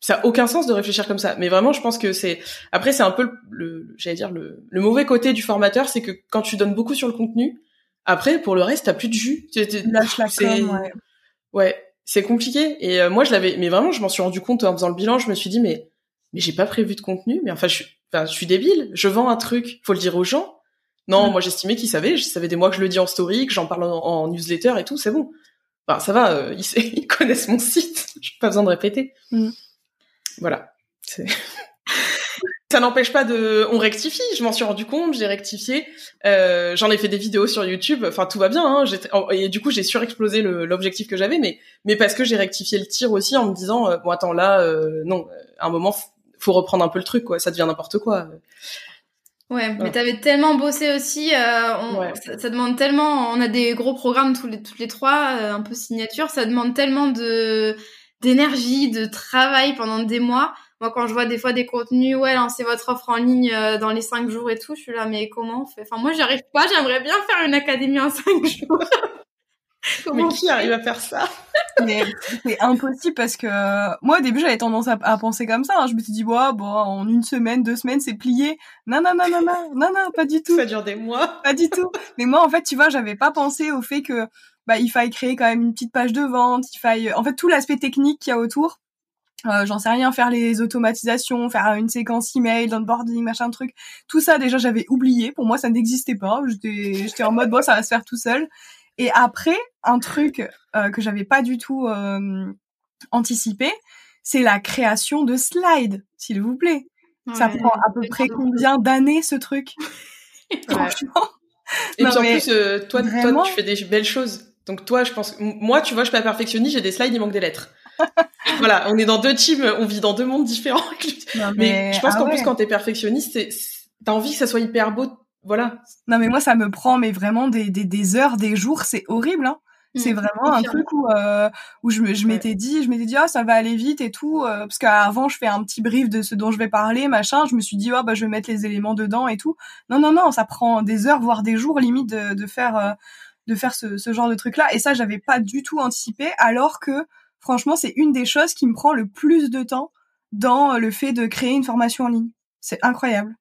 Ça a aucun sens de réfléchir comme ça. Mais vraiment, je pense que c'est, après, c'est un peu le, le- j'allais dire, le, le mauvais côté du formateur, c'est que quand tu donnes beaucoup sur le contenu, après, pour le reste, t'as plus de jus. Lâches la com, ouais. Ouais, c'est compliqué. Et euh, moi, je l'avais, mais vraiment, je m'en suis rendu compte en faisant le bilan. Je me suis dit, mais, mais j'ai pas prévu de contenu. Mais enfin, je suis, enfin, je suis débile. Je vends un truc, faut le dire aux gens. Non, Mm. moi, j'estimais qu'ils savaient. Je savais des mois que je le dis en story, que j'en parle en, en newsletter et tout. C'est bon. Enfin, ça va. euh, ils, ils connaissent mon site. J'ai pas besoin de répéter. Mm. Voilà. Ça n'empêche pas de, on rectifie. Je m'en suis rendu compte, j'ai rectifié. Euh, j'en ai fait des vidéos sur YouTube. Enfin, tout va bien. Hein. Et du coup, j'ai surexplosé le- l'objectif que j'avais, mais mais parce que j'ai rectifié le tir aussi en me disant, euh, bon, attends, là, euh, non, à un moment, faut reprendre un peu le truc, quoi. Ça devient n'importe quoi. Ouais, mais t'avais tellement bossé aussi, euh, on- Ouais. ça, ça demande tellement, on a des gros programmes tous les, toutes les trois, euh, un peu signature, ça demande tellement de d'énergie, de travail pendant des mois. Moi, quand je vois des fois des contenus, ouais, lancez votre offre en ligne euh, dans les cinq jours et tout, je suis là, mais comment on fait? Enfin, moi, j'y arrive pas, j'aimerais bien faire une académie en cinq jours. Mais qui arrive à faire ça? Mais c'est impossible parce que euh, moi au début j'avais tendance à, à penser comme ça. hein. Je me suis dit bon, bon en une semaine, deux semaines c'est plié. Non non non non non non non pas du tout, Ça dure des mois. pas du tout. Mais moi en fait tu vois j'avais pas pensé au fait que bah il faille créer quand même une petite page de vente, il faille en fait tout l'aspect technique qu'il y a autour. Euh, j'en sais rien, faire les automatisations, faire une séquence email, d'onboarding, machin truc. Tout ça déjà j'avais oublié. Pour moi ça n'existait pas. J'étais j'étais en mode bon ça va se faire tout seul. Et après un truc euh, que j'avais pas du tout euh, anticipé, c'est la création de slides, s'il vous plaît. Ça prend à peu près combien d'années ce truc? Ouais. Franchement. Et Non, puis en mais plus, euh, toi, toi, tu fais des belles choses. Donc toi, je pense, moi, tu vois, je suis pas perfectionniste, j'ai des slides, il manque des lettres. voilà, on est dans deux teams, on vit dans deux mondes différents. Non, mais, je pense ah qu'en ouais. plus, quand t'es perfectionniste, c'est- c'est- t'as envie que ça soit hyper beau. Voilà. Non mais moi ça me prend mais vraiment des, des, des heures, des jours, c'est horrible. Hein. C'est Mm, vraiment un truc où euh, où je m'étais dit je m'étais dit ah ça va aller vite et tout euh, parce qu'avant je fais un petit brief de ce dont je vais parler machin je me suis dit ah bah je vais mettre les éléments dedans et tout non non non ça prend des heures voire des jours limite de, de faire euh, de faire ce, ce genre de truc là et ça j'avais pas du tout anticipé alors que franchement c'est une des choses qui me prend le plus de temps dans le fait de créer une formation en ligne c'est incroyable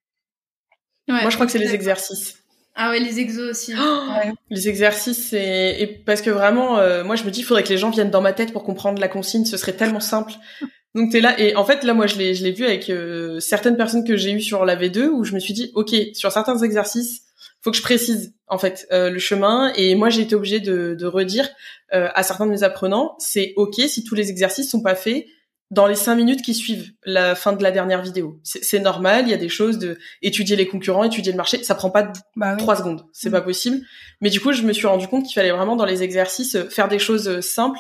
Ouais. Moi, je crois que c'est les exercices. Ah ouais, les exos aussi. Ouais. Les exercices, c'est et parce que vraiment, euh, moi, je me dis, il faudrait que les gens viennent dans ma tête pour comprendre la consigne. Ce serait tellement simple. Donc t'es là et en fait là, moi, je l'ai, je l'ai vu avec euh, certaines personnes que j'ai eues sur la V2 où je me suis dit, ok, sur certains exercices, faut que je précise en fait euh, le chemin. Et moi, j'ai été obligée de, de redire euh, à certains de mes apprenants, c'est ok si tous les exercices sont pas faits dans les cinq minutes qui suivent la fin de la dernière vidéo. C'est, normal. Il y a des choses de étudier les concurrents, étudier le marché. Ça prend pas bah oui. trois secondes, c'est Mm. pas possible. Mais du coup, je me suis rendu compte qu'il fallait vraiment dans les exercices euh, faire des choses euh, simples,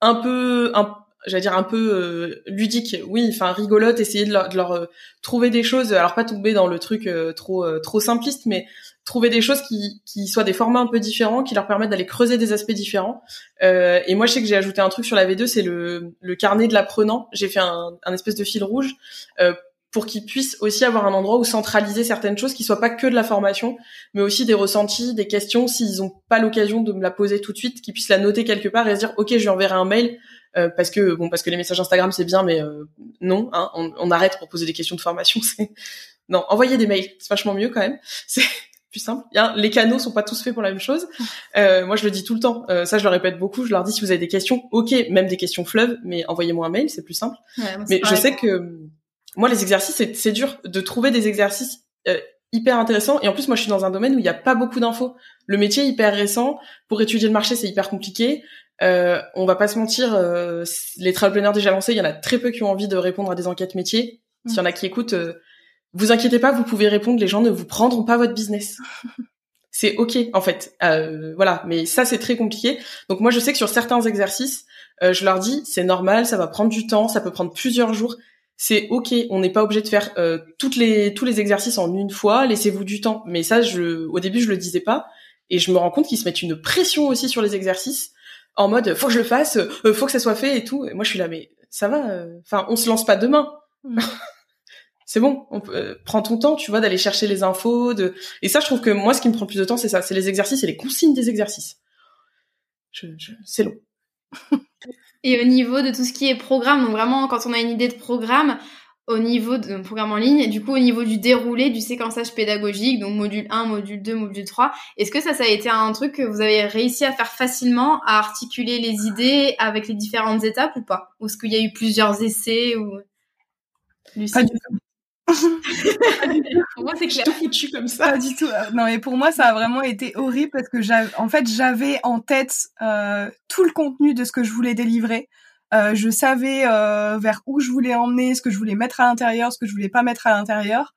un peu, un, j'allais dire un peu euh, ludiques, oui, enfin rigolotes, essayer de leur, de leur, euh, trouver des choses, alors pas tomber dans le truc euh, trop euh, trop simpliste, mais trouver des choses qui, qui soient des formats un peu différents, qui leur permettent d'aller creuser des aspects différents. Euh, et moi, je sais que j'ai ajouté un truc sur la V2, c'est le, le carnet de l'apprenant. J'ai fait un, un espèce de fil rouge euh, pour qu'ils puissent aussi avoir un endroit où centraliser certaines choses qui soient pas que de la formation, mais aussi des ressentis, des questions, s'ils ont pas l'occasion de me la poser tout de suite, qu'ils puissent la noter quelque part et se dire, ok, je lui enverrai un mail, euh, parce que bon, parce que les messages Instagram c'est bien, mais euh, non, hein, on, on arrête pour poser des questions de formation. C'est non, envoyer des mails, c'est vachement mieux quand même. plus simple. Les canaux sont pas tous faits pour la même chose. Euh, moi, je le dis tout le temps. Euh, ça, je le répète beaucoup. Je leur dis si vous avez des questions, ok, même des questions fleuves, mais envoyez-moi un mail, c'est plus simple. Ouais, Mais je sais que moi, les exercices, c'est, dur de trouver des exercices euh, hyper intéressants. Et en plus, moi, je suis dans un domaine où il n'y a pas beaucoup d'infos. Le métier est hyper récent. Pour étudier le marché, c'est hyper compliqué. Euh, on va pas se mentir, euh, les travelpreneurs déjà lancés, il y en a très peu qui ont envie de répondre à des enquêtes métiers. S'il y en a qui écoutent, euh, vous inquiétez pas, vous pouvez répondre. Les gens ne vous prendront pas votre business. c'est ok en fait. Euh, voilà, mais ça c'est très compliqué. Donc moi, je sais que sur certains exercices, euh, je leur dis c'est normal, ça va prendre du temps, ça peut prendre plusieurs jours. C'est ok, on n'est pas obligé de faire euh, toutes les tous les exercices en une fois. Laissez-vous du temps. Mais ça, je au début, je le disais pas, et je me rends compte qu'ils se mettent une pression aussi sur les exercices, en mode faut que je le fasse, euh, faut que ça soit fait et tout. Et moi, je suis là, mais ça va. euh, Enfin, on se lance pas demain. C'est bon, on peut, prends ton temps, tu vois, d'aller chercher les infos. De... Et ça, je trouve que moi, ce qui me prend le plus de temps, c'est ça, c'est les exercices et les consignes des exercices. Je, c'est long. et au niveau de tout ce qui est programme, donc vraiment, quand on a une idée de programme, au niveau de programme en ligne, du coup au niveau du déroulé du séquençage pédagogique, donc module 1, module 2, module 3, est-ce que ça, ça a été un truc que vous avez réussi à faire facilement, à articuler les idées avec les différentes étapes ou pas? Ou est-ce qu'il y a eu plusieurs essais ou... Pas du tout. Pour moi, c'est clair. foutu comme ça. Pas du tout. Euh, non, mais pour moi, ça a vraiment été horrible parce que j'avais, en fait, j'avais en tête euh, tout le contenu de ce que je voulais délivrer. Euh, je savais euh, vers où je voulais emmener, ce que je voulais mettre à l'intérieur, ce que je voulais pas mettre à l'intérieur.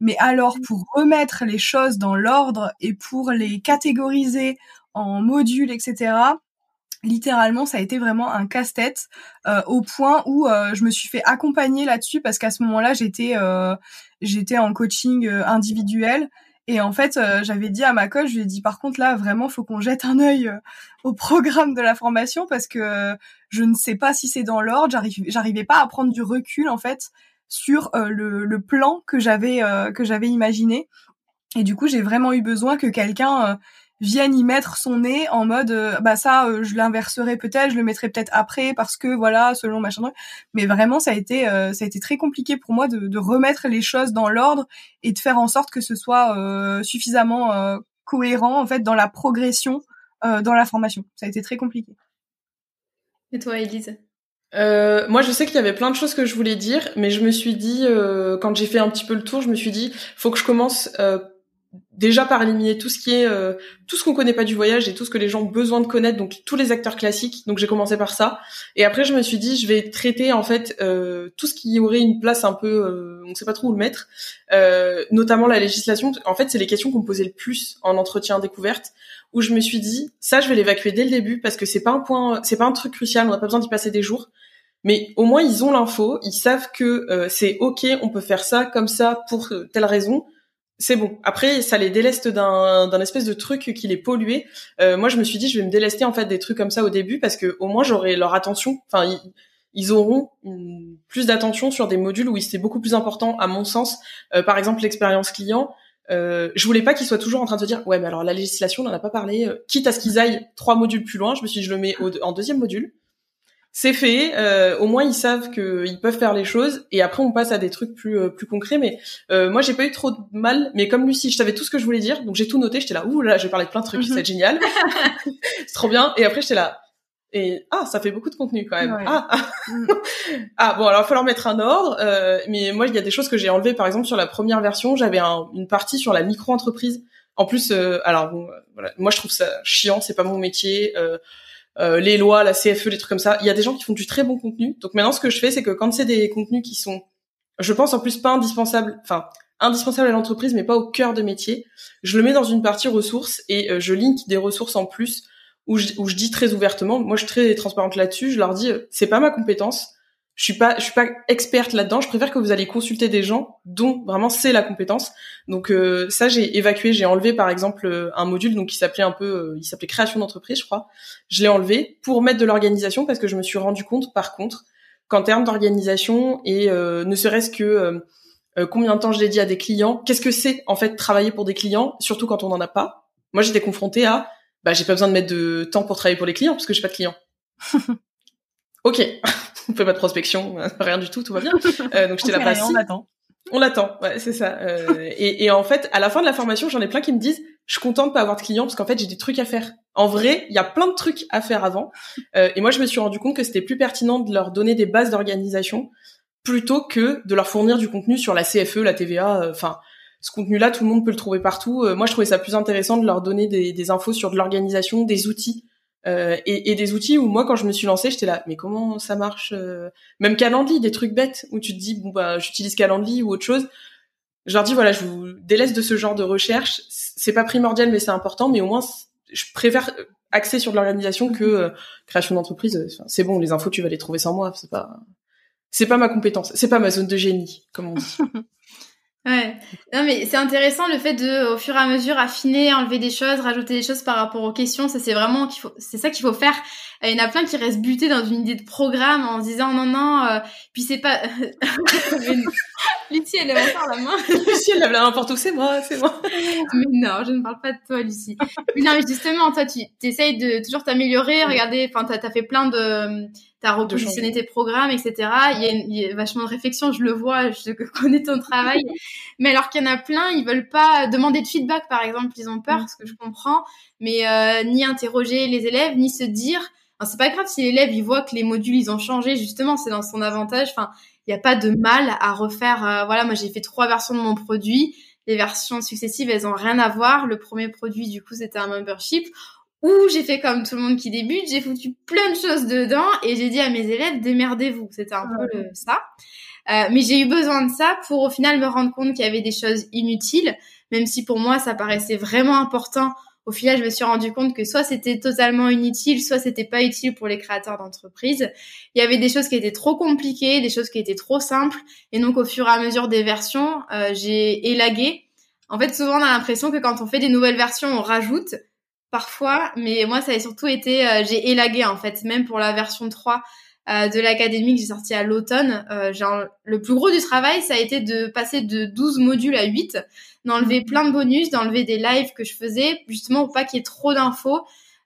Mais alors, pour remettre les choses dans l'ordre et pour les catégoriser en modules, etc., littéralement, ça a été vraiment un casse-tête euh, au point où euh, je me suis fait accompagner là-dessus parce qu'à ce moment-là, j'étais euh, j'étais en coaching individuel et en fait, j'avais dit à ma coach, je lui ai dit par contre là, vraiment, faut qu'on jette un œil au programme de la formation parce que je ne sais pas si c'est dans l'ordre. J'arrivais pas à prendre du recul en fait sur le, le, plan que j'avais que j'avais imaginé. Et du coup, j'ai vraiment eu besoin que quelqu'un vienne y mettre son nez en mode euh, bah ça euh, je l'inverserai peut-être je le mettrai peut-être après parce que voilà selon machin mais vraiment ça a été euh, ça a été très compliqué pour moi de, de remettre les choses dans l'ordre et de faire en sorte que ce soit suffisamment cohérent en fait dans la progression dans la formation. Ça a été très compliqué. Et toi Elise euh, moi, je sais qu'il y avait plein de choses que je voulais dire, mais je me suis dit, euh, quand j'ai fait un petit peu le tour, je me suis dit, faut que je commence euh, déjà par éliminer tout ce qui est euh, tout ce qu'on connaît pas du voyage et tout ce que les gens ont besoin de connaître donc tous les acteurs classiques. Donc j'ai commencé par ça. Et après je me suis dit je vais traiter en fait euh, tout ce qui aurait une place un peu euh, on sait pas trop où le mettre euh, notamment la législation. En fait c'est les questions qu'on me posait le plus en entretien découverte où je me suis dit ça je vais l'évacuer dès le début parce que c'est pas un point c'est pas un truc crucial on n'a pas besoin d'y passer des jours. Mais au moins ils ont l'info ils savent que c'est ok on peut faire ça comme ça pour telle raison c'est bon. Après, ça les déleste d'un, d'un espèce de truc qui les polluait. Euh, moi, je me suis dit, je vais me délester en fait des trucs comme ça au début parce que au moins j'aurai leur attention. Enfin, ils, auront plus d'attention sur des modules où c'est beaucoup plus important, à mon sens. Euh, par exemple, l'expérience client. Euh, je voulais pas qu'ils soient toujours en train de se dire, ouais, mais alors la législation, on n'en a pas parlé. Euh, quitte à ce qu'ils aillent trois modules plus loin, je me suis dit, je le mets en deuxième module c'est fait. Euh, au moins ils savent qu'ils peuvent faire les choses et après on passe à des trucs plus euh, plus concrets. Mais euh, moi j'ai pas eu trop de mal. Mais comme Lucie, je savais tout ce que je voulais dire, donc j'ai tout noté. J'étais là, ouh là, j'ai parlé de plein de trucs, mhm. c'est génial, c'est trop bien. Et après j'étais là. Et ah, ça fait beaucoup de contenu quand même. Ah, mhm. ah bon, alors il va falloir mettre un ordre. mais moi, il y a des choses que j'ai enlevées. Par exemple, sur la première version, j'avais une partie sur la micro-entreprise. En plus, alors bon, voilà, moi je trouve ça chiant, c'est pas mon métier. Euh, les lois, la CFE, les trucs comme ça. Il y a des gens qui font du très bon contenu. Donc maintenant, ce que je fais, c'est que quand c'est des contenus qui sont, je pense en plus pas indispensables, enfin indispensables à l'entreprise, mais pas au cœur de métier, je le mets dans une partie ressources et euh, je link des ressources en plus où je, où je dis très ouvertement. Moi, je suis très transparente là-dessus. Je leur dis, euh, c'est pas ma compétence je suis pas je suis pas experte là-dedans. Je préfère que vous allez consulter des gens dont vraiment c'est la compétence. Donc euh, ça j'ai évacué j'ai enlevé par exemple euh, un module donc qui s'appelait un peu euh, il s'appelait création d'entreprise je crois. Je l'ai enlevé pour mettre de l'organisation parce que je me suis rendu compte par contre qu'en termes d'organisation et ne serait-ce que combien de temps je dit à des clients qu'est-ce que c'est en fait travailler pour des clients surtout quand on n'en a pas. Moi j'étais confrontée à bah j'ai pas besoin de mettre de temps pour travailler pour les clients parce que j'ai pas de clients. Ok on fait pas de prospection, rien du tout, tout va bien. Euh, donc j'étais là pas On attend. On l'attend, ouais, c'est ça. Euh, et, et, en fait, à la fin de la formation, j'en ai plein qui me disent, je suis contente de pas avoir de clients parce qu'en fait, j'ai des trucs à faire. En vrai, il y a plein de trucs à faire avant. Euh, et moi, je me suis rendu compte que c'était plus pertinent de leur donner des bases d'organisation plutôt que de leur fournir du contenu sur la CFE, la TVA. Euh, enfin, ce contenu-là, tout le monde peut le trouver partout. Euh, moi, je trouvais ça plus intéressant de leur donner des, des infos sur de l'organisation, des outils euh, et, et, des outils où moi quand je me suis lancée j'étais là mais comment ça marche euh, même Calendly des trucs bêtes où tu te dis bon bah j'utilise Calendly ou autre chose. Je leur dis voilà je vous délaisse de ce genre de recherche. C'est pas primordial mais c'est important mais au moins je préfère axer sur de l'organisation que euh, création d'entreprise c'est bon les infos tu vas les trouver sans moi c'est pas c'est pas ma compétence c'est pas ma zone de génie comme on dit Ouais. Non mais c'est intéressant le fait de au fur et à mesure affiner, enlever des choses, rajouter des choses par rapport aux questions. Ça c'est vraiment qu'il faut, c'est ça qu'il faut faire. Il y en a plein qui restent butés dans une idée de programme en se disant non non. Euh, puis c'est pas. Lucie elle lève encore la main. Lucie elle lève la main pour tout. C'est moi, c'est moi. mais non, je ne parle pas de toi Lucie. mais non mais justement toi tu essayes de toujours t'améliorer. Regardez, enfin t'as as fait plein de t'as repositionné tes programmes, etc. Il y, a il y, a vachement de réflexion, je le vois, je connais ton travail. mais alors qu'il y en a plein, ils veulent pas demander de feedback, par exemple, ils ont peur, mm. ce que je comprends, mais euh, ni interroger les élèves, ni se dire. C'est pas grave si l'élève il voit que les modules ils ont changé, justement, c'est dans son avantage. Enfin, il n'y a pas de mal à refaire. Euh, voilà, moi j'ai fait trois versions de mon produit. Les versions successives, elles ont rien à voir. Le premier produit, du coup, c'était un membership où j'ai fait comme tout le monde qui débute, j'ai foutu plein de choses dedans et j'ai dit à mes élèves démerdez-vous. C'était un peu le, ça. Euh, mais j'ai eu besoin de ça pour au final me rendre compte qu'il y avait des choses inutiles, même si pour moi ça paraissait vraiment important. Au final, je me suis rendu compte que soit c'était totalement inutile, soit c'était pas utile pour les créateurs d'entreprise. Il y avait des choses qui étaient trop compliquées, des choses qui étaient trop simples, et donc au fur et à mesure des versions, euh, j'ai élagué. En fait, souvent on a l'impression que quand on fait des nouvelles versions, on rajoute, parfois, mais moi ça a surtout été, euh, j'ai élagué en fait, même pour la version 3 euh, de l'académie que j'ai sortie à l'automne. Euh, le plus gros du travail, ça a été de passer de 12 modules à 8, d'enlever mmh. plein de bonus, d'enlever des lives que je faisais, justement pour pas qu'il y ait trop d'infos.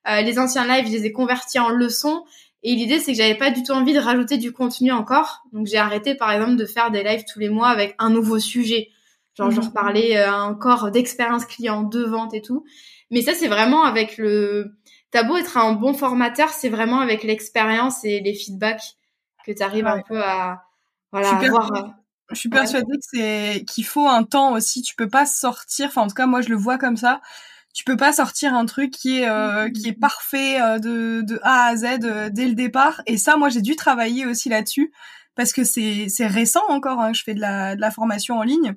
les anciens lives, je les ai convertis en leçons. Et l'idée, c'est que j'avais pas du tout envie de rajouter du contenu encore. Donc j'ai arrêté, par exemple, de faire des lives tous les mois avec un nouveau sujet. Genre, je mmh. reparlais encore d'expérience client, de vente et tout. Mais ça, c'est vraiment avec le... T'as beau être un bon formateur, c'est vraiment avec l'expérience et les feedbacks que tu arrives un peu à voilà, je suis avoir... Euh, je suis persuadée que c'est qu'il faut un temps aussi. Tu peux pas sortir. Enfin, en tout cas, moi, je le vois comme ça. Tu peux pas sortir un truc qui est euh, qui est parfait euh, de, de A à Z dès le départ. Et ça, moi, j'ai dû travailler aussi là-dessus parce que c'est c'est récent encore. Hein, je fais de la de la formation en ligne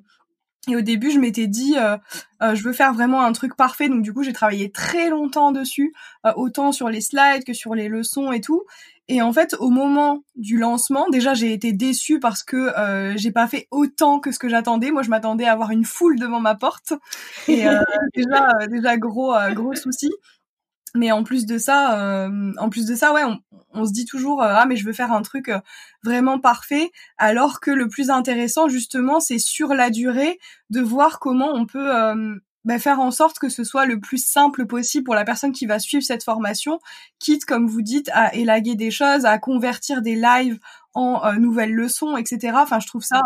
et au début, je m'étais dit, euh, euh, je veux faire vraiment un truc parfait. Donc du coup, j'ai travaillé très longtemps dessus, euh, autant sur les slides que sur les leçons et tout. Et en fait, au moment du lancement, déjà, j'ai été déçue parce que j'ai pas fait autant que ce que j'attendais. Moi, je m'attendais à avoir une foule devant ma porte. Et déjà, déjà gros, gros souci. Mais en plus de ça, euh, en plus de ça, ouais, on, on se dit toujours euh, ah mais je veux faire un truc euh, vraiment parfait, alors que le plus intéressant justement, c'est sur la durée de voir comment on peut bah, faire en sorte que ce soit le plus simple possible pour la personne qui va suivre cette formation, quitte comme vous dites à élaguer des choses, à convertir des lives en nouvelles leçons, etc. Enfin, je trouve ça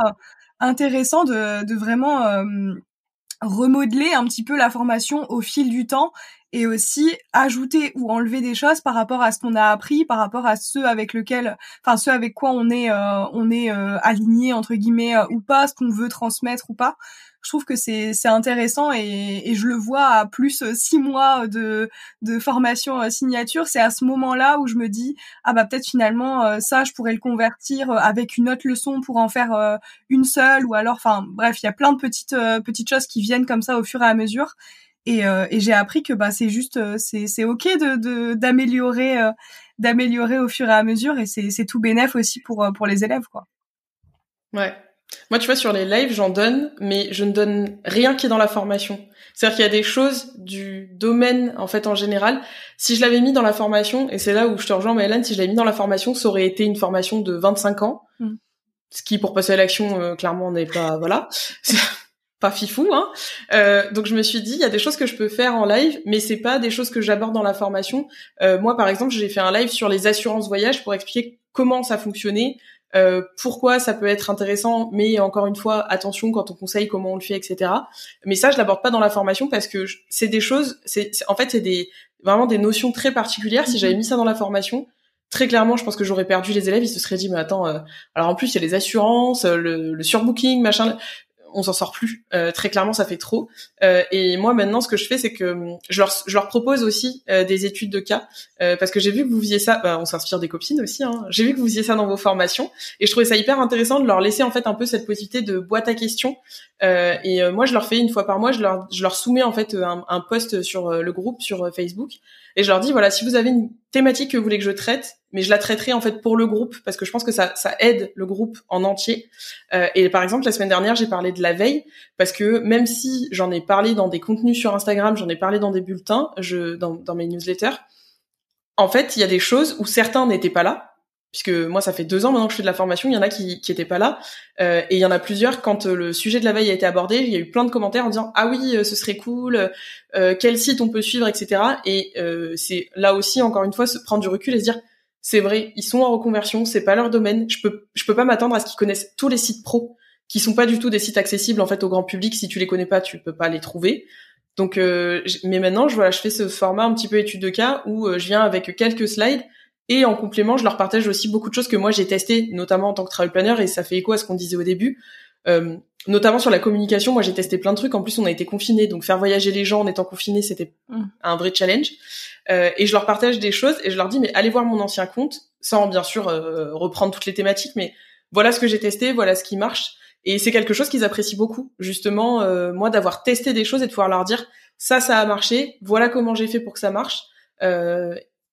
intéressant de, de vraiment remodeler un petit peu la formation au fil du temps et aussi ajouter ou enlever des choses par rapport à ce qu'on a appris, par rapport à ceux avec lequel, enfin ceux avec quoi on est, euh, on est euh, aligné entre guillemets euh, ou pas, ce qu'on veut transmettre ou pas. Je trouve que c'est c'est intéressant et, et je le vois à plus six mois de de formation signature. C'est à ce moment-là où je me dis ah bah peut-être finalement ça je pourrais le convertir avec une autre leçon pour en faire une seule ou alors enfin bref il y a plein de petites petites choses qui viennent comme ça au fur et à mesure et, euh, et j'ai appris que bah c'est juste euh, c'est c'est ok de d'améliorer euh, d'améliorer au fur et à mesure et c'est c'est tout bénéf aussi pour pour les élèves quoi. Ouais. Moi tu vois sur les lives j'en donne mais je ne donne rien qui est dans la formation. C'est-à-dire qu'il y a des choses du domaine en fait en général. Si je l'avais mis dans la formation et c'est là où je te rejoins Hélène, si je l'avais mis dans la formation, ça aurait été une formation de 25 ans. Mm. Ce qui pour passer à l'action clairement n'est pas voilà. pas fifou, hein. Euh, donc je me suis dit, il y a des choses que je peux faire en live, mais c'est pas des choses que j'aborde dans la formation. Euh, moi, par exemple, j'ai fait un live sur les assurances voyage pour expliquer comment ça fonctionnait, euh, pourquoi ça peut être intéressant, mais encore une fois, attention quand on conseille comment on le fait, etc. Mais ça, je l'aborde pas dans la formation parce que c'est des choses, c'est en fait c'est des vraiment des notions très particulières. Si j'avais mis ça dans la formation, très clairement, je pense que j'aurais perdu les élèves. Ils se seraient dit, mais attends, alors en plus il y a les assurances, le, le surbooking, machin on s'en sort plus. Euh, très clairement, ça fait trop. Euh, et moi, maintenant, ce que je fais, c'est que hum, je leur, je leur propose aussi euh, des études de cas, parce que j'ai vu que vous faisiez ça. Bah, on s'inspire des copines aussi. Hein. J'ai vu que vous faisiez ça dans vos formations, et je trouvais ça hyper intéressant de leur laisser en fait un peu cette possibilité de boîte à questions. et moi, je leur fais une fois par mois, je leur, je leur soumets en fait un, un post sur le groupe sur Facebook, et je leur dis voilà, si vous avez une thématique que vous voulez que je traite, mais je la traiterai en fait pour le groupe parce que je pense que ça, ça aide le groupe en entier. Euh, et par exemple, la semaine dernière, j'ai parlé de la veille parce que même si j'en ai parlé dans des contenus sur Instagram, j'en ai parlé dans des bulletins, je, dans, dans mes newsletters, en fait, il y a des choses où certains n'étaient pas là puisque moi ça fait deux ans maintenant que je fais de la formation, il y en a qui qui étaient pas là, euh, et il y en a plusieurs quand euh, le sujet de la veille a été abordé, il y a eu plein de commentaires en disant ah oui euh, ce serait cool, euh, quel site on peut suivre etc. Et c'est là aussi encore une fois se prendre du recul et se dire c'est vrai ils sont en reconversion, c'est pas leur domaine, je peux je peux pas m'attendre à ce qu'ils connaissent tous les sites pro qui sont pas du tout des sites accessibles en fait au grand public si tu les connais pas tu peux pas les trouver. Donc mais maintenant je voilà je fais ce format un petit peu étude de cas où je viens avec quelques slides et en complément, je leur partage aussi beaucoup de choses que moi j'ai testées, notamment en tant que travel planner, et ça fait écho à ce qu'on disait au début. Euh, notamment sur la communication, moi j'ai testé plein de trucs. En plus, on a été confinés, donc faire voyager les gens en étant confinés, c'était mm. un vrai challenge. Euh, et je leur partage des choses et je leur dis mais allez voir mon ancien compte, sans bien sûr euh, reprendre toutes les thématiques, mais voilà ce que j'ai testé, voilà ce qui marche. Et c'est quelque chose qu'ils apprécient beaucoup, justement, euh, moi d'avoir testé des choses et de pouvoir leur dire ça, ça a marché, voilà comment j'ai fait pour que ça marche.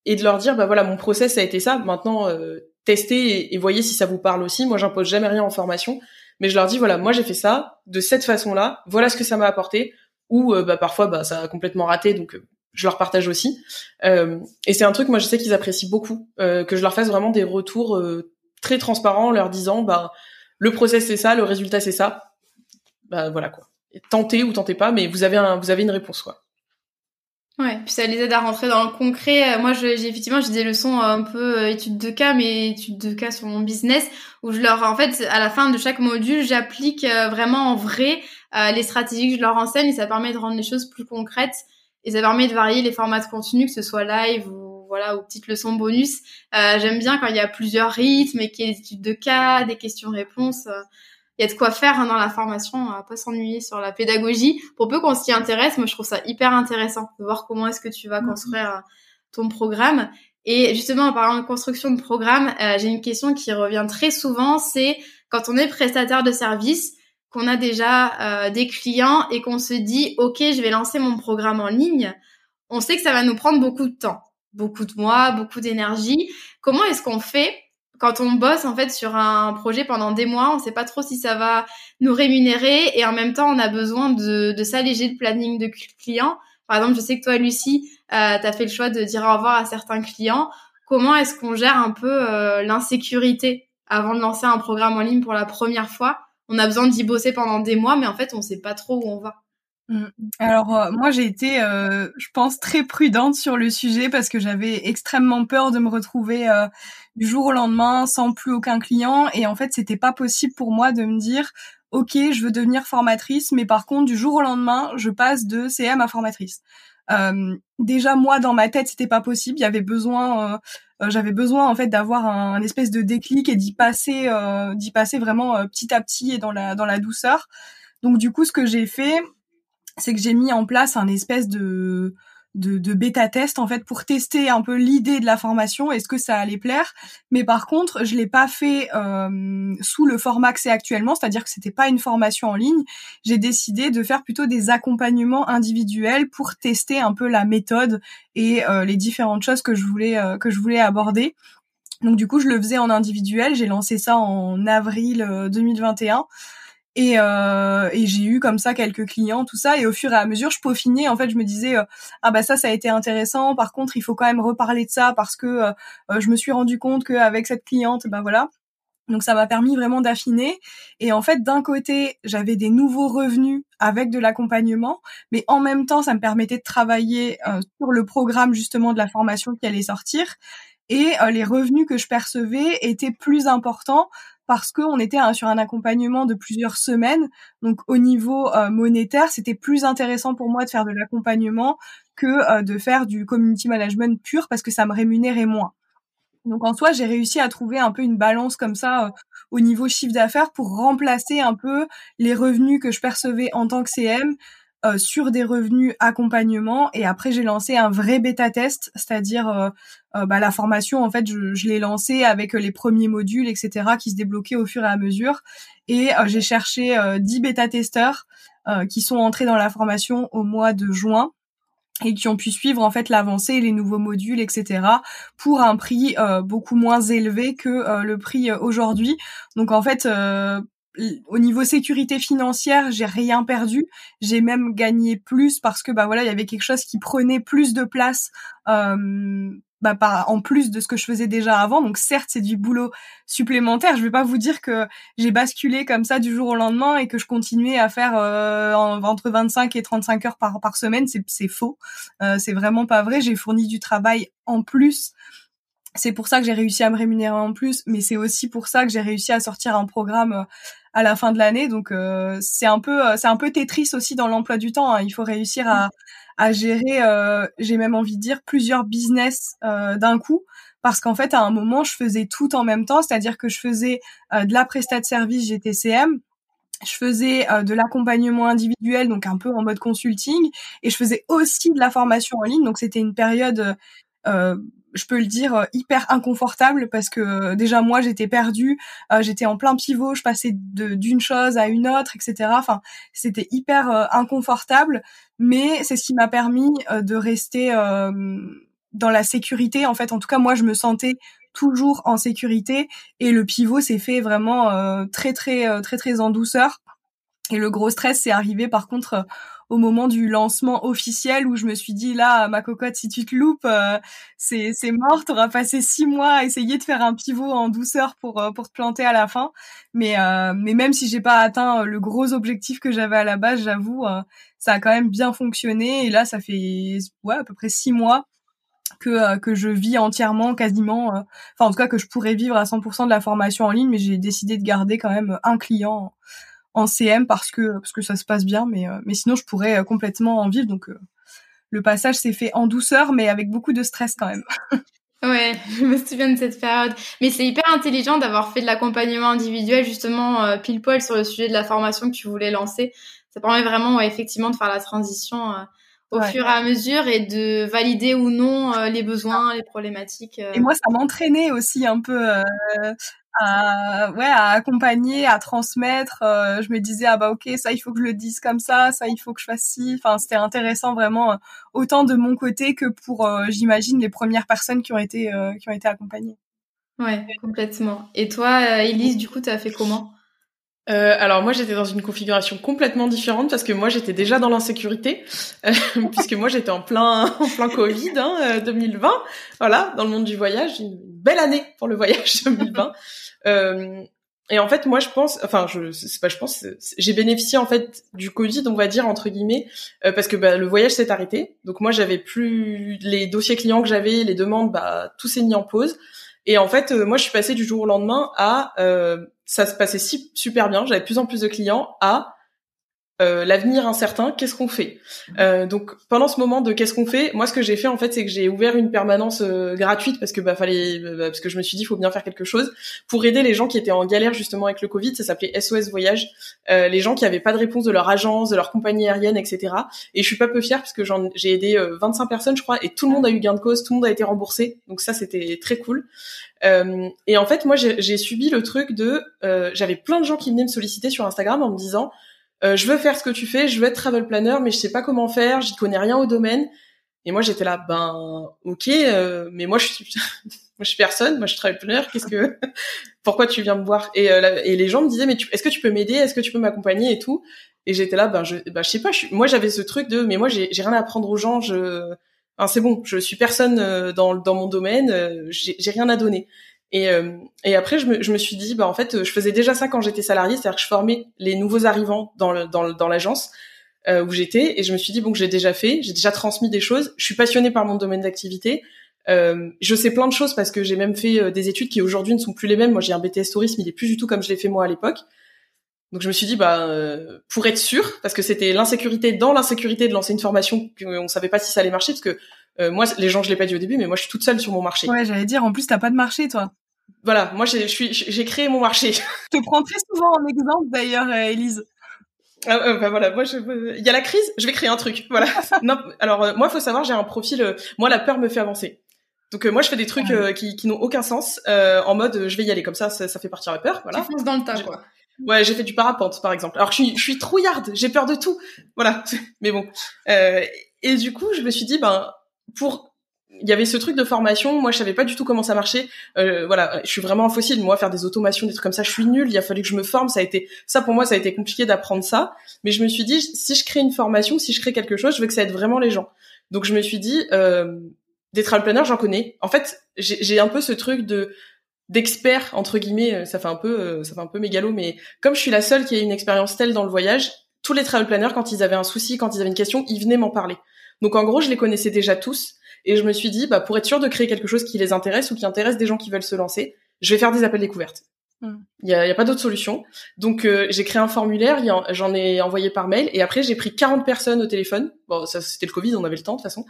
Et de leur dire bah voilà mon process a été ça maintenant euh, testez et, voyez si ça vous parle aussi. Moi j'impose jamais rien en formation mais je leur dis voilà moi j'ai fait ça de cette façon là voilà ce que ça m'a apporté ou euh, bah parfois bah ça a complètement raté donc euh, je leur partage aussi. Euh, et c'est un truc moi je sais qu'ils apprécient beaucoup que je leur fasse vraiment des retours très transparents leur disant bah le process c'est ça le résultat c'est ça. Bah voilà quoi. Tentez ou tentez pas mais vous avez un vous avez une réponse quoi Ouais, puis ça les aide à rentrer dans le concret. Euh, moi, j'ai effectivement j'ai des leçons euh, un peu euh, études de cas, mais études de cas sur mon business, où je leur, en fait, à la fin de chaque module, j'applique vraiment en vrai les stratégies que je leur enseigne, et ça permet de rendre les choses plus concrètes, et ça permet de varier les formats de contenu, que ce soit live ou voilà ou petites leçons bonus. J'aime bien quand il y a plusieurs rythmes et qu'il y a des études de cas, des questions-réponses il y a de quoi faire hein, dans la formation, à pas s'ennuyer sur la pédagogie. Pour peu qu'on s'y intéresse, moi je trouve ça hyper intéressant de voir comment est-ce que tu vas mhm. construire euh, ton programme. Et justement, en parlant de construction de programme, euh, j'ai une question qui revient très souvent, c'est quand on est prestataire de service, qu'on a déjà euh, des clients et qu'on se dit, OK, je vais lancer mon programme en ligne, on sait que ça va nous prendre beaucoup de temps, beaucoup de mois, beaucoup d'énergie. Comment est-ce qu'on fait quand on bosse en fait sur un projet pendant des mois, on sait pas trop si ça va nous rémunérer et en même temps on a besoin de, de s'alléger le planning de clients. Par exemple, je sais que toi Lucie, euh, tu as fait le choix de dire au revoir à certains clients. Comment est-ce qu'on gère un peu euh, l'insécurité avant de lancer un programme en ligne pour la première fois? On a besoin d'y bosser pendant des mois, mais en fait on sait pas trop où on va. Mm. Alors euh, moi j'ai été, euh, je pense, très prudente sur le sujet parce que j'avais extrêmement peur de me retrouver euh, du jour au lendemain sans plus aucun client et en fait c'était pas possible pour moi de me dire ok je veux devenir formatrice mais par contre du jour au lendemain je passe de CM à formatrice. déjà moi dans ma tête c'était pas possible, il y avait besoin, j'avais besoin en fait d'avoir un, espèce de déclic et d'y passer, d'y passer vraiment petit à petit et dans la dans la douceur. Donc du coup ce que j'ai fait c'est que j'ai mis en place un espèce de de, de bêta test en fait pour tester un peu l'idée de la formation est-ce que ça allait plaire. Mais par contre je l'ai pas fait euh, sous le format que c'est actuellement c'est-à-dire que c'était pas une formation en ligne. J'ai décidé de faire plutôt des accompagnements individuels pour tester un peu la méthode et euh, les différentes choses que je voulais euh, que je voulais aborder. Donc du coup je le faisais en individuel. J'ai lancé ça en avril 2021 et, euh, et j'ai eu comme ça quelques clients, tout ça. Et au fur et à mesure, je peaufinais. En fait, je me disais euh, ah bah ça, ça a été intéressant. Par contre, il faut quand même reparler de ça parce que euh, euh, je me suis rendu compte qu'avec cette cliente, bah voilà. Donc ça m'a permis vraiment d'affiner. Et en fait, d'un côté, j'avais des nouveaux revenus avec de l'accompagnement, mais en même temps, ça me permettait de travailler sur le programme justement de la formation qui allait sortir. Et les revenus que je percevais étaient plus importants parce qu'on était sur un accompagnement de plusieurs semaines. Donc au niveau euh, monétaire, c'était plus intéressant pour moi de faire de l'accompagnement que euh, de faire du community management pur parce que ça me rémunérait moins. Donc en soi, j'ai réussi à trouver un peu une balance comme ça euh, au niveau chiffre d'affaires pour remplacer un peu les revenus que je percevais en tant que CM euh, sur des revenus accompagnement et après j'ai lancé un vrai bêta test, c'est-à-dire euh, euh, bah, la formation en fait je, l'ai lancé avec les premiers modules etc qui se débloquaient au fur et à mesure et j'ai cherché 10 bêta testeurs qui sont entrés dans la formation au mois de juin et qui ont pu suivre en fait l'avancée, les nouveaux modules, etc. pour un prix beaucoup moins élevé que le prix aujourd'hui. Donc en fait, au niveau sécurité financière, j'ai rien perdu. J'ai même gagné plus parce que bah voilà, il y avait quelque chose qui prenait plus de place euh, bah, par, en plus de ce que je faisais déjà avant. Donc certes, c'est du boulot supplémentaire. Je vais pas vous dire que j'ai basculé comme ça du jour au lendemain et que je continuais à faire euh, entre 25 et 35 heures par, par semaine. C'est faux. Euh, c'est vraiment pas vrai. J'ai fourni du travail en plus c'est pour ça que j'ai réussi à me rémunérer en plus, mais c'est aussi pour ça que j'ai réussi à sortir un programme euh, à la fin de l'année. Donc euh, c'est un peu euh, c'est un peu Tetris aussi dans l'emploi du temps. Hein. Il faut réussir à, à gérer, j'ai même envie de dire plusieurs business d'un coup, parce qu'en fait à un moment je faisais tout en même temps, c'est-à-dire que je faisais de la prestat de service GTCM, je faisais de l'accompagnement individuel, donc un peu en mode consulting, et je faisais aussi de la formation en ligne. Donc c'était une période je peux le dire euh, hyper inconfortable parce que euh, déjà moi j'étais perdue, j'étais en plein pivot, je passais d'une chose à une autre, etc. Enfin c'était hyper inconfortable, mais c'est ce qui m'a permis de rester dans la sécurité. En fait, en tout cas moi je me sentais toujours en sécurité et le pivot s'est fait vraiment très très très très en douceur. Et le gros stress c'est arrivé par contre au moment du lancement officiel où je me suis dit là ma cocotte si tu te loupes euh, c'est c'est mort t'auras passé six mois à essayer de faire un pivot en douceur pour euh, pour te planter à la fin. Mais euh, mais même si j'ai pas atteint le gros objectif que j'avais à la base j'avoue ça a quand même bien fonctionné. Et là ça fait ouais à peu près six mois que que je vis entièrement quasiment enfin en tout cas que je pourrais vivre à 100% de la formation en ligne mais j'ai décidé de garder quand même un client en CM parce que parce que ça se passe bien, mais euh, mais sinon je pourrais euh, complètement en vivre. Donc euh, le passage s'est fait en douceur, mais avec beaucoup de stress quand même. Ouais, je me souviens de cette période. Mais c'est hyper intelligent d'avoir fait de l'accompagnement individuel justement pile poil sur le sujet de la formation que tu voulais lancer. Ça permet vraiment effectivement de faire la transition au fur et à mesure et de valider ou non les besoins, les problématiques. Et moi, ça m'entraînait aussi un peu à ouais à accompagner à transmettre euh, je me disais ah bah ok ça il faut que je le dise comme ça ça il faut que je fasse ci. Enfin c'était intéressant vraiment euh, autant de mon côté que pour euh, j'imagine les premières personnes qui ont été qui ont été accompagnées. Ouais complètement. Et toi Elise du coup tu as fait comment? Alors moi j'étais dans une configuration complètement différente parce que moi j'étais déjà dans l'insécurité puisque moi j'étais en plein en plein Covid hein, 2020 voilà dans le monde du voyage une belle année pour le voyage 2020 Euh, et en fait, moi, je pense, enfin, je, c'est pas, je pense, j'ai bénéficié en fait du Covid, on va dire entre guillemets, euh, parce que bah, le voyage s'est arrêté. Donc moi, j'avais plus les dossiers clients que j'avais, les demandes, bah, tout s'est mis en pause. Et en fait, euh, moi, je suis passée du jour au lendemain à, euh, ça se passait si super bien, j'avais plus en plus de clients, à euh, l'avenir incertain, qu'est-ce qu'on fait? Euh, Donc pendant ce moment de qu'est-ce qu'on fait, moi ce que j'ai fait en fait c'est que j'ai ouvert une permanence euh, gratuite parce que bah fallait bah, parce que je me suis dit faut bien faire quelque chose pour aider les gens qui étaient en galère justement avec le Covid, ça s'appelait SOS Voyage, les gens qui avaient pas de réponse de leur agence, de leur compagnie aérienne, etc. Et je suis pas peu fière parce que j'ai aidé 25 personnes je crois et tout le monde a eu gain de cause, tout le monde a été remboursé, donc ça c'était très cool. et en fait moi j'ai subi le truc de j'avais plein de gens qui venaient me solliciter sur Instagram en me disant euh, je veux faire ce que tu fais, je veux être travel planner, mais je sais pas comment faire, j'y connais rien au domaine. Et moi j'étais là, ben ok, euh, mais moi je suis, je suis personne, moi je suis travel planner. Qu'est-ce que, pourquoi tu viens me voir? Et, euh, et les gens me disaient, mais est-ce que tu peux m'aider, est-ce que tu peux m'accompagner? Et tout. Et j'étais là, ben je, ben je sais pas, moi j'avais ce truc de, mais moi j'ai rien à apprendre aux gens, je, enfin, c'est bon, je suis personne dans dans mon domaine, j'ai rien à donner. Et, euh, et après, je me, je me suis dit, bah en fait, je faisais déjà ça quand j'étais salariée, c'est-à-dire que je formais les nouveaux arrivants dans le, dans, dans l'agence euh, où j'étais, et je me suis dit bon, j'ai déjà fait, j'ai déjà transmis des choses. Je suis passionnée par mon domaine d'activité. Euh, je sais plein de choses parce que j'ai même fait euh, des études qui aujourd'hui ne sont plus les mêmes. Moi, j'ai un BTS tourisme, il est plus du tout comme je l'ai fait moi à l'époque. Donc je me suis dit bah euh, pour être sûr parce que c'était l'insécurité dans l'insécurité de lancer une formation qu'on savait pas si ça allait marcher parce que euh, moi les gens je l'ai pas dit au début mais moi je suis toute seule sur mon marché. Ouais, j'allais dire en plus t'as pas de marché toi voilà, moi j'ai, j'ai créé mon marché. Je te prends très souvent en exemple d'ailleurs, euh, Elise. Ah, euh, bah voilà, moi il y a la crise, je vais créer un truc. Voilà. non, alors euh, moi faut savoir, j'ai un profil. moi la peur me fait avancer. Donc moi je fais des trucs qui, qui n'ont aucun sens en mode je vais y aller comme ça, ça, ça fait partir la peur. Voilà. Tu fonces dans le tas quoi. Ouais, j'ai fait du parapente par exemple. Alors je suis, je suis trouillarde, j'ai peur de tout. Voilà. Mais bon. Euh, et du coup, je me suis dit, ben, pour il y avait ce truc de formation. Moi, je savais pas du tout comment ça marchait. Euh, voilà, je suis vraiment un fossile. Moi, faire des automations, des trucs comme ça, je suis nulle. Il a fallu que je me forme. Ça a été, ça pour moi, ça a été compliqué d'apprendre ça. Mais je me suis dit, si je crée une formation, si je crée quelque chose, je veux que ça aide vraiment les gens. Donc, je me suis dit, euh, des travel planners, j'en connais. En fait, j'ai un peu ce truc de d'expert entre guillemets. Euh, ça fait un peu, euh, ça fait un peu mégalo, mais comme je suis la seule qui a une expérience telle dans le voyage, tous les travel planners, quand ils avaient un souci, quand ils avaient une question, ils venaient m'en parler. Donc, en gros, je les connaissais déjà tous. Et je me suis dit, bah, pour être sûr de créer quelque chose qui les intéresse ou qui intéresse des gens qui veulent se lancer, je vais faire des appels découvertes. Hmm. Il n'y a, y a, pas d'autre solution. Donc euh, j'ai créé un formulaire, j'en ai envoyé par mail, et après j'ai pris 40 personnes au téléphone. Bon, ça c'était le Covid, on avait le temps de toute façon.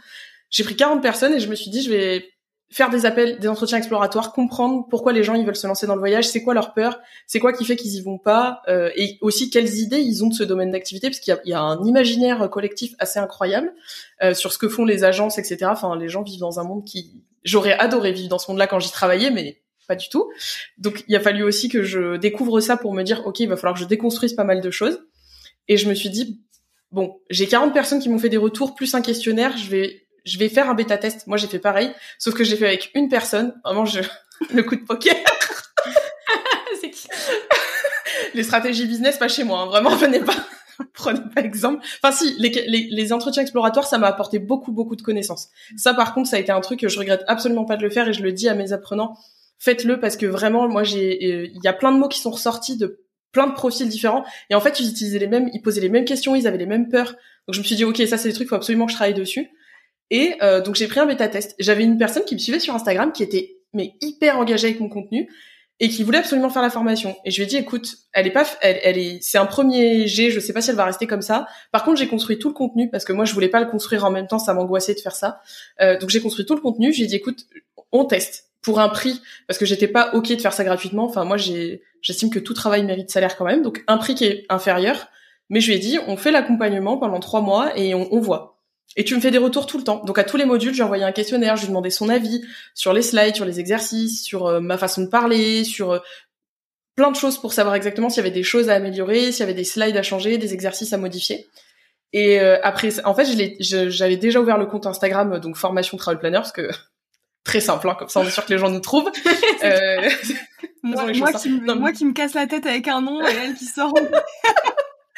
J'ai pris 40 personnes et je me suis dit, je vais faire des appels, des entretiens exploratoires, comprendre pourquoi les gens ils veulent se lancer dans le voyage, c'est quoi leur peur, c'est quoi qui fait qu'ils y vont pas, euh, et aussi quelles idées ils ont de ce domaine d'activité, parce qu'il y, y, a un imaginaire collectif assez incroyable euh, sur ce que font les agences, etc. Enfin, les gens vivent dans un monde qui, j'aurais adoré vivre dans ce monde-là quand j'y travaillais, mais pas du tout. Donc il a fallu aussi que je découvre ça pour me dire, ok, il va falloir que je déconstruise pas mal de choses. Et je me suis dit, bon, j'ai 40 personnes qui m'ont fait des retours plus un questionnaire, je vais je vais faire un bêta test. Moi, j'ai fait pareil, sauf que j'ai fait avec une personne. Vraiment, je... le coup de poker. c'est qui Les stratégies business, pas chez moi. Hein. Vraiment, venez pas. Prenez pas exemple. Enfin, si, les, les, les entretiens exploratoires, ça m'a apporté beaucoup, beaucoup de connaissances. Ça, par contre, ça a été un truc que je regrette absolument pas de le faire et je le dis à mes apprenants. Faites-le parce que vraiment, moi, j'ai, euh, il y a plein de mots qui sont ressortis de plein de profils différents et en fait, ils utilisaient les mêmes, ils posaient les mêmes questions, ils avaient les mêmes peurs. Donc, je me suis dit, ok, ça, c'est des trucs, faut absolument que je travaille dessus. Et euh, donc j'ai pris un bêta test. J'avais une personne qui me suivait sur Instagram qui était mais hyper engagée avec mon contenu et qui voulait absolument faire la formation. Et je lui ai dit écoute, elle est pas, elle, est, c'est un premier G. Je sais pas si elle va rester comme ça. Par contre, j'ai construit tout le contenu parce que moi je voulais pas le construire en même temps, ça m'angoissait de faire ça. Euh, donc j'ai construit tout le contenu. Je lui ai dit écoute, on teste pour un prix parce que j'étais pas ok de faire ça gratuitement. Enfin moi j'ai, j'estime que tout travail mérite salaire quand même. Donc un prix qui est inférieur. Mais je lui ai dit on fait l'accompagnement pendant trois mois et on, on voit. Et tu me fais des retours tout le temps. Donc à tous les modules, j'ai envoyé un questionnaire, je lui demandais son avis sur les slides, sur les exercices, sur euh, ma façon de parler, sur euh, plein de choses pour savoir exactement s'il y avait des choses à améliorer, s'il y avait des slides à changer, des exercices à modifier. Et euh, après, en fait, j'avais déjà ouvert le compte Instagram, donc formation travel planner, parce que très simple, hein, comme ça on est sûr que les gens nous trouvent. moi, moi, qui, moi, qui, me casse la tête avec un nom et elle qui sort.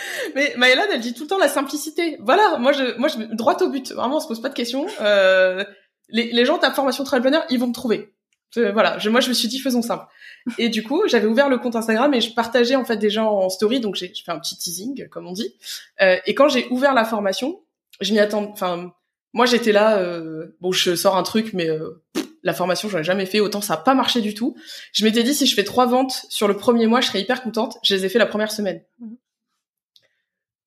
Mais Maëla, elle dit tout le temps la simplicité. Voilà, moi je, moi je droit au but. Vraiment, on se pose pas de questions. Euh, les, les gens ta formation travel planner, ils vont me trouver. voilà, je, moi je me suis dit faisons simple. Et du coup, j'avais ouvert le compte Instagram et je partageais en fait des gens en story, donc j'ai fait un petit teasing comme on dit. Euh, et quand j'ai ouvert la formation, je m'y attends. Enfin, moi j'étais là. Euh, bon, je sors un truc, mais euh, la formation j'en ai jamais fait. Autant ça a pas marché du tout. Je m'étais dit si je fais trois ventes sur le premier mois, je serais hyper contente. Je les ai fait la première semaine. Mhm.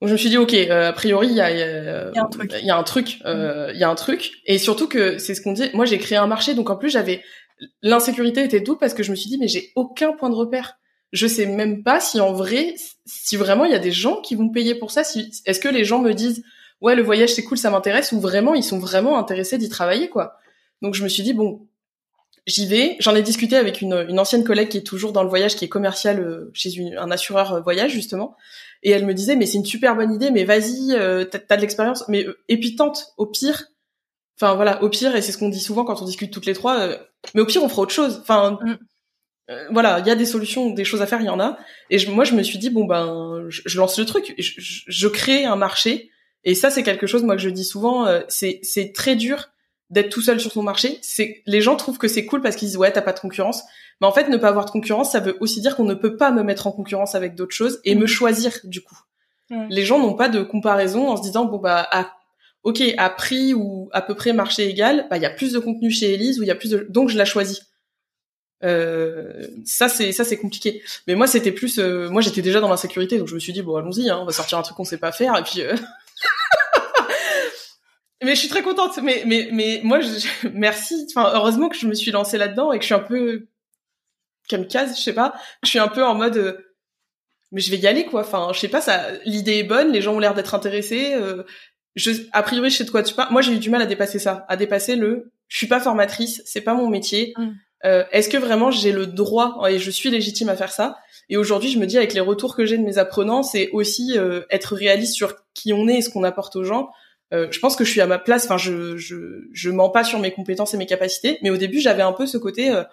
Donc je me suis dit ok, euh, a priori il y a, y, a, un truc, il y a un truc, euh, il y a un truc, et surtout que c'est ce qu'on dit. Moi j'ai créé un marché, donc en plus j'avais l'insécurité était double parce que je me suis dit mais j'ai aucun point de repère. Je sais même pas si en vrai, si vraiment il y a des gens qui vont payer pour ça. Si, est-ce que les gens me disent ouais le voyage c'est cool, ça m'intéresse, ou vraiment ils sont vraiment intéressés d'y travailler quoi. Donc je me suis dit bon, j'y vais. J'en ai discuté avec une, une, ancienne collègue qui est toujours dans le voyage, qui est commerciale euh, chez un assureur voyage justement. Et elle me disait, mais c'est une super bonne idée, mais vas-y, euh, t'as, de l'expérience, mais euh, et puis tente. Au pire, enfin voilà, au pire, et c'est ce qu'on dit souvent quand on discute toutes les trois. Euh, mais au pire, on fera autre chose. Enfin, mm. euh, voilà, il y a des solutions, des choses à faire, il y en a. Et moi, je me suis dit, bon ben, je, lance le truc, je, je, crée un marché. Et ça, c'est quelque chose, moi, que je dis souvent. c'est c'est très dur d'être tout seul sur son marché. C'est les gens trouvent que c'est cool parce qu'ils disent ouais, t'as pas de concurrence. Mais en fait, ne pas avoir de concurrence, ça veut aussi dire qu'on ne peut pas me mettre en concurrence avec d'autres choses et me choisir du coup. Les gens n'ont pas de comparaison en se disant bon bah à, ok à prix ou à peu près marché égal, bah il y a plus de contenu chez Elise ou il y a plus de donc je la choisis. Euh, ça c'est ça c'est compliqué. Mais moi c'était plus euh, moi j'étais déjà dans l'insécurité donc je me suis dit bon allons-y hein, on va sortir un truc qu'on sait pas faire et puis euh... mais je suis très contente mais mais mais moi je, merci enfin heureusement que je me suis lancée là-dedans et que je suis un peu kamikaze, je sais pas. Je suis un peu en mode euh, mais je vais y aller quoi. Enfin, je sais pas ça l'idée est bonne, les gens ont l'air d'être intéressés euh, je a priori je sais de quoi tu parles. Moi, j'ai eu du mal à dépasser ça, à dépasser le je suis pas formatrice, c'est pas mon métier. Mm. Euh, est-ce que vraiment j'ai le droit et je suis légitime à faire ça? Et aujourd'hui, je me dis avec les retours que j'ai de mes apprenants, c'est aussi être réaliste sur qui on est et ce qu'on apporte aux gens. euh, je pense que je suis à ma place. Enfin, je, je, je mens pas sur mes compétences et mes capacités. Mais au début, j'avais un peu ce côté, euh,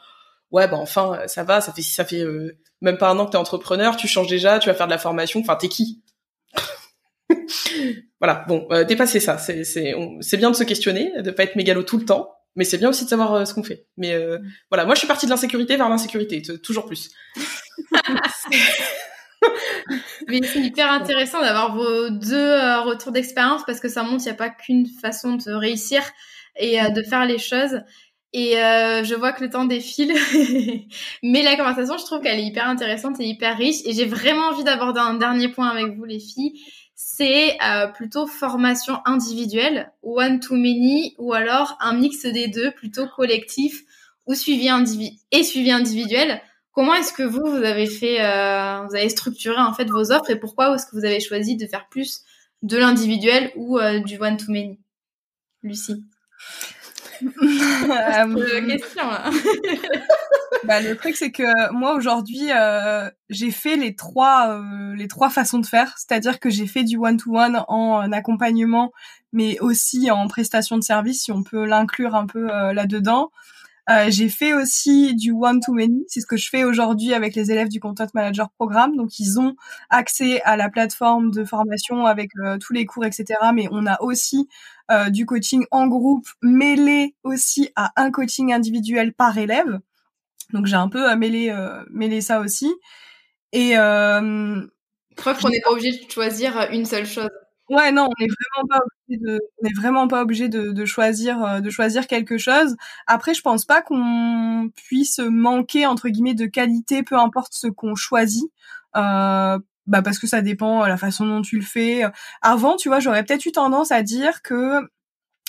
ouais, bah enfin, ça va. Ça fait, ça fait euh, même pas un an que t'es entrepreneur. Tu changes déjà. Tu vas faire de la formation. Enfin, t'es qui? Voilà. Bon, dépasser ça. C'est, c'est, c'est bien de se questionner, de pas être mégalo tout le temps. Mais c'est bien aussi de savoir ce qu'on fait. Mais voilà, moi, je suis partie de l'insécurité vers l'insécurité, toujours plus. Mais c'est hyper intéressant d'avoir vos deux euh, retours d'expérience parce que ça montre qu'il n'y a pas qu'une façon de réussir et euh, de faire les choses. Et euh, je vois que le temps défile, mais la conversation, je trouve qu'elle est hyper intéressante et hyper riche. Et j'ai vraiment envie d'aborder un dernier point avec vous, les filles. C'est plutôt formation individuelle, one to many, ou alors un mix des deux, plutôt collectif ou suivi et suivi individuel. Comment est-ce que vous, vous avez fait, euh, vous avez structuré en fait vos offres et pourquoi est-ce que vous avez choisi de faire plus de l'individuel ou euh, du one to many? Lucie. Euh, question là. bah, le truc c'est que moi aujourd'hui euh, j'ai fait les trois les trois façons de faire, c'est-à-dire que j'ai fait du one to one en accompagnement, mais aussi en prestation de service si on peut l'inclure un peu là-dedans. Euh, j'ai fait aussi du one-to-many, c'est ce que je fais aujourd'hui avec les élèves du Content Manager Programme. Donc ils ont accès à la plateforme de formation avec euh, tous les cours, etc. Mais on a aussi euh, du coaching en groupe mêlé aussi à un coaching individuel par élève. Donc j'ai un peu mêlé, mêlé ça aussi. Et preuve qu'on n'est pas obligé de choisir une seule chose. Ouais, non, on n'est vraiment pas obligé de, choisir, euh, de choisir quelque chose. Après, je pense pas qu'on puisse manquer entre guillemets de qualité, peu importe ce qu'on choisit. Euh, bah parce que ça dépend la façon dont tu le fais. Avant, tu vois, j'aurais peut-être eu tendance à dire que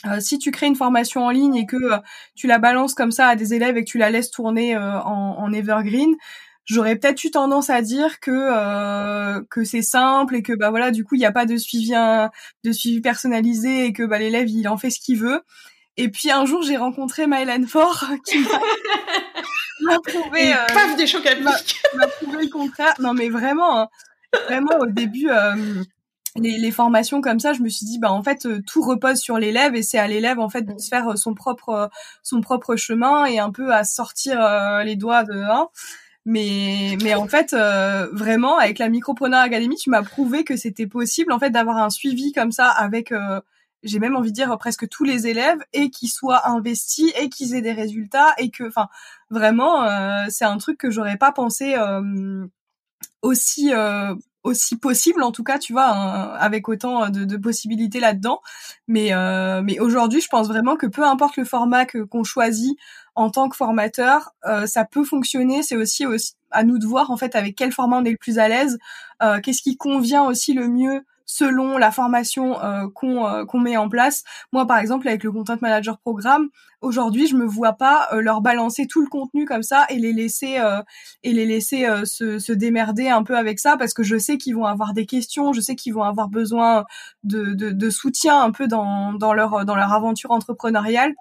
euh, si tu crées une formation en ligne et que tu la balances comme ça à des élèves et que tu la laisses tourner en evergreen, j'aurais peut-être eu tendance à dire que euh, que c'est simple et que bah voilà du coup il n'y a pas de suivi de suivi personnalisé et que bah l'élève il en fait ce qu'il veut. Et puis un jour j'ai rencontré Mylène Fort qui m'a prouvé euh, paf des chocs m'a prouvé le contraire non mais vraiment hein, vraiment au début euh, les, les, formations comme ça, je me suis dit bah en fait tout repose sur l'élève et c'est à l'élève en fait de se faire son propre son propre chemin et un peu à sortir les doigts de hein, mais mais en fait euh, vraiment avec la Micropreneur Academy tu m'as prouvé que c'était possible en fait d'avoir un suivi comme ça avec euh, j'ai même envie de dire presque tous les élèves et qu'ils soient investis et qu'ils aient des résultats et que enfin vraiment euh, c'est un truc que j'aurais pas pensé aussi aussi possible en tout cas tu vois avec autant de, possibilités là-dedans. Mais mais aujourd'hui je pense vraiment que peu importe le format que qu'on choisit en tant que formateur, euh, ça peut fonctionner. C'est aussi, aussi à nous de voir en fait avec quel format on est le plus à l'aise, euh, qu'est-ce qui convient aussi le mieux selon la formation euh, qu'on qu'on met en place. Moi, par exemple, avec le Content Manager Programme, aujourd'hui, je me vois pas leur balancer tout le contenu comme ça et les laisser et les laisser se, se, démerder un peu avec ça parce que je sais qu'ils vont avoir des questions, je sais qu'ils vont avoir besoin de, de, de, soutien un peu dans, dans leur dans leur aventure entrepreneuriale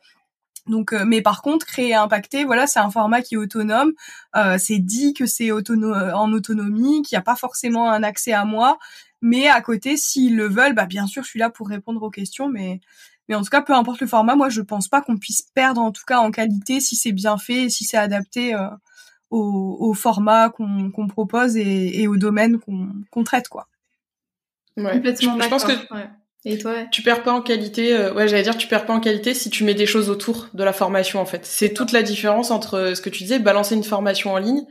donc, euh, mais par contre, créer impacter, voilà, c'est un format qui est autonome. Euh, c'est dit que c'est euh, en autonomie, qu'il n'y a pas forcément un accès à moi, mais à côté, s'ils le veulent, bah bien sûr, je suis là pour répondre aux questions. Mais, mais en tout cas, peu importe le format, moi, je pense pas qu'on puisse perdre, en tout cas, en qualité, si c'est bien fait, et si c'est adapté au, format qu'on propose et, au domaine qu'on traite, quoi. Ouais. Complètement je, je pense que et toi Tu perds pas en qualité. Euh, ouais, j'allais dire, tu perds pas en qualité si tu mets des choses autour de la formation en fait. C'est toute la différence entre euh, ce que tu disais, balancer une formation en ligne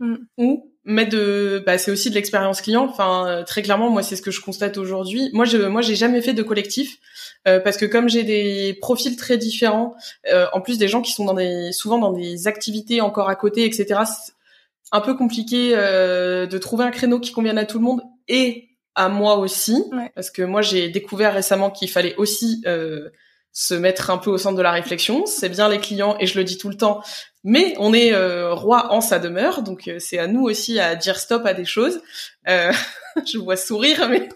mm. ou mettre de. Bah, c'est aussi de l'expérience client. Enfin, euh, très clairement, moi, c'est ce que je constate aujourd'hui. Moi, je, moi, j'ai jamais fait de collectif parce que comme j'ai des profils très différents, en plus des gens qui sont dans des, souvent dans des activités encore à côté, etc. C'est un peu compliqué de trouver un créneau qui convienne à tout le monde et à moi aussi, parce que moi j'ai découvert récemment qu'il fallait aussi euh, se mettre un peu au centre de la réflexion. C'est bien les clients et je le dis tout le temps, mais on est euh, roi en sa demeure, donc euh, c'est à nous aussi à dire stop à des choses. je vois sourire, mais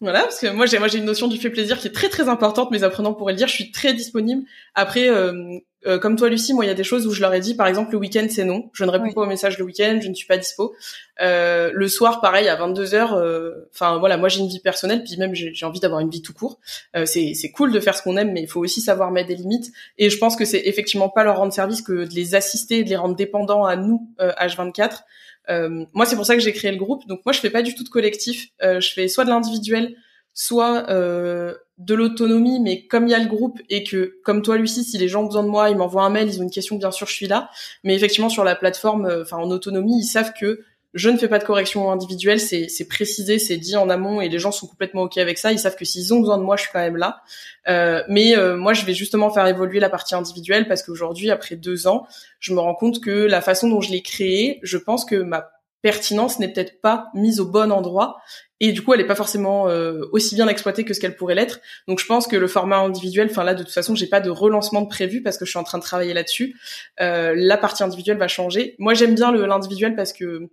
voilà, parce que moi j'ai moi j'ai une notion du fait plaisir qui est très très importante. Mes apprenants pourraient le dire. Je suis très disponible. Après, euh, euh, comme toi Lucie, moi il y a des choses où je leur ai dit, par exemple le week-end c'est non, je ne réponds pas aux messages le week-end, je ne suis pas dispo. Euh, le soir pareil à 22 h euh, Enfin voilà, moi j'ai une vie personnelle, puis même j'ai envie d'avoir une vie tout court. Euh, c'est c'est cool de faire ce qu'on aime, mais il faut aussi savoir mettre des limites. Et je pense que c'est effectivement pas leur rendre service que de les assister, de les rendre dépendants à nous H24. Moi c'est pour ça que j'ai créé le groupe. Donc moi je fais pas du tout de collectif, je fais soit de l'individuel, soit euh, de l'autonomie, mais comme il y a le groupe et que, comme toi, Lucie, si les gens ont besoin de moi, ils m'envoient un mail, ils ont une question, bien sûr, je suis là. Mais effectivement, sur la plateforme, euh, enfin en autonomie, ils savent que je ne fais pas de correction individuelle, c'est, précisé, c'est dit en amont et les gens sont complètement ok avec ça. Ils savent que s'ils ont besoin de moi, je suis quand même là. Euh, mais euh, moi, je vais justement faire évoluer la partie individuelle parce qu'aujourd'hui, après deux ans, je me rends compte que la façon dont je l'ai créée, je pense que ma pertinence n'est peut-être pas mise au bon endroit et du coup elle est pas forcément euh, aussi bien exploitée que ce qu'elle pourrait l'être donc je pense que le format individuel enfin là de toute façon j'ai pas de relancement de prévu parce que je suis en train de travailler là-dessus euh, la partie individuelle va changer moi j'aime bien l'individuel parce que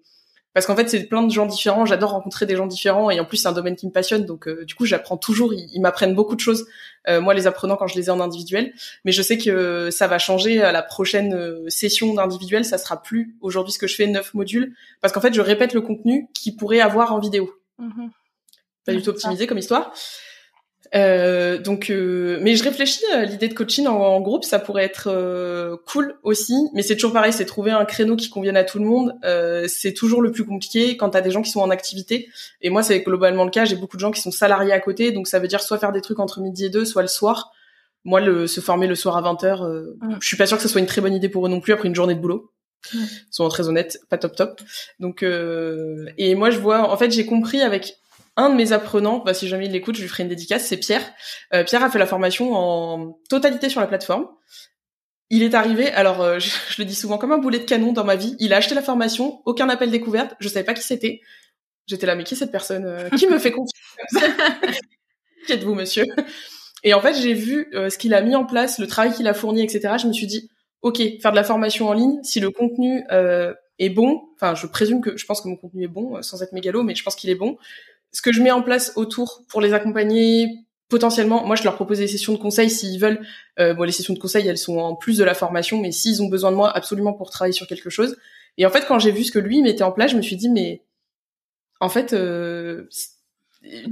parce qu'en fait c'est plein de gens différents. J'adore rencontrer des gens différents et en plus c'est un domaine qui me passionne. Donc euh, du coup j'apprends toujours. Ils, m'apprennent beaucoup de choses euh, moi les apprenants quand je les ai en individuel. Mais je sais que ça va changer à la prochaine euh, session d'individuel. Ça sera plus aujourd'hui ce que je fais neuf modules. Parce qu'en fait je répète le contenu qui pourrait avoir en vidéo. Mmh pas du tout optimisé comme histoire euh, donc, euh, mais je réfléchis à l'idée de coaching en, groupe, ça pourrait être euh, cool aussi. Mais c'est toujours pareil, c'est trouver un créneau qui convienne à tout le monde. c'est toujours le plus compliqué quand t'as des gens qui sont en activité. Et moi, c'est globalement le cas. J'ai beaucoup de gens qui sont salariés à côté, donc ça veut dire soit faire des trucs entre midi et deux, soit le soir. Moi, le, se former le soir à 20 h mm. je suis pas sûre que ce soit une très bonne idée pour eux non plus après une journée de boulot. Mm. Soyons très honnêtes, pas top top. Donc, et moi, je vois, en fait, j'ai compris avec un de mes apprenants, bah, si jamais il l'écoute, je lui ferai une dédicace, c'est Pierre. Euh, Pierre a fait la formation en totalité sur la plateforme. Il est arrivé, alors euh, je, le dis souvent comme un boulet de canon dans ma vie. Il a acheté la formation, aucun appel découverte, je savais pas qui c'était. J'étais là, mais qui est cette personne euh, Qui me fait confiance Qui êtes-vous, monsieur? Et en fait, j'ai vu ce qu'il a mis en place, le travail qu'il a fourni, etc. Je me suis dit, ok, faire de la formation en ligne, si le contenu est bon, enfin, je présume que je pense que mon contenu est bon, sans être mégalo, mais je pense qu'il est bon ce que je mets en place autour pour les accompagner potentiellement, moi je leur propose des sessions de conseil s'ils veulent. Euh, bon, les sessions de conseil elles sont en plus de la formation, mais s'ils ont besoin de moi absolument pour travailler sur quelque chose. Et en fait, quand j'ai vu ce que lui mettait en place, je me suis dit mais en fait euh,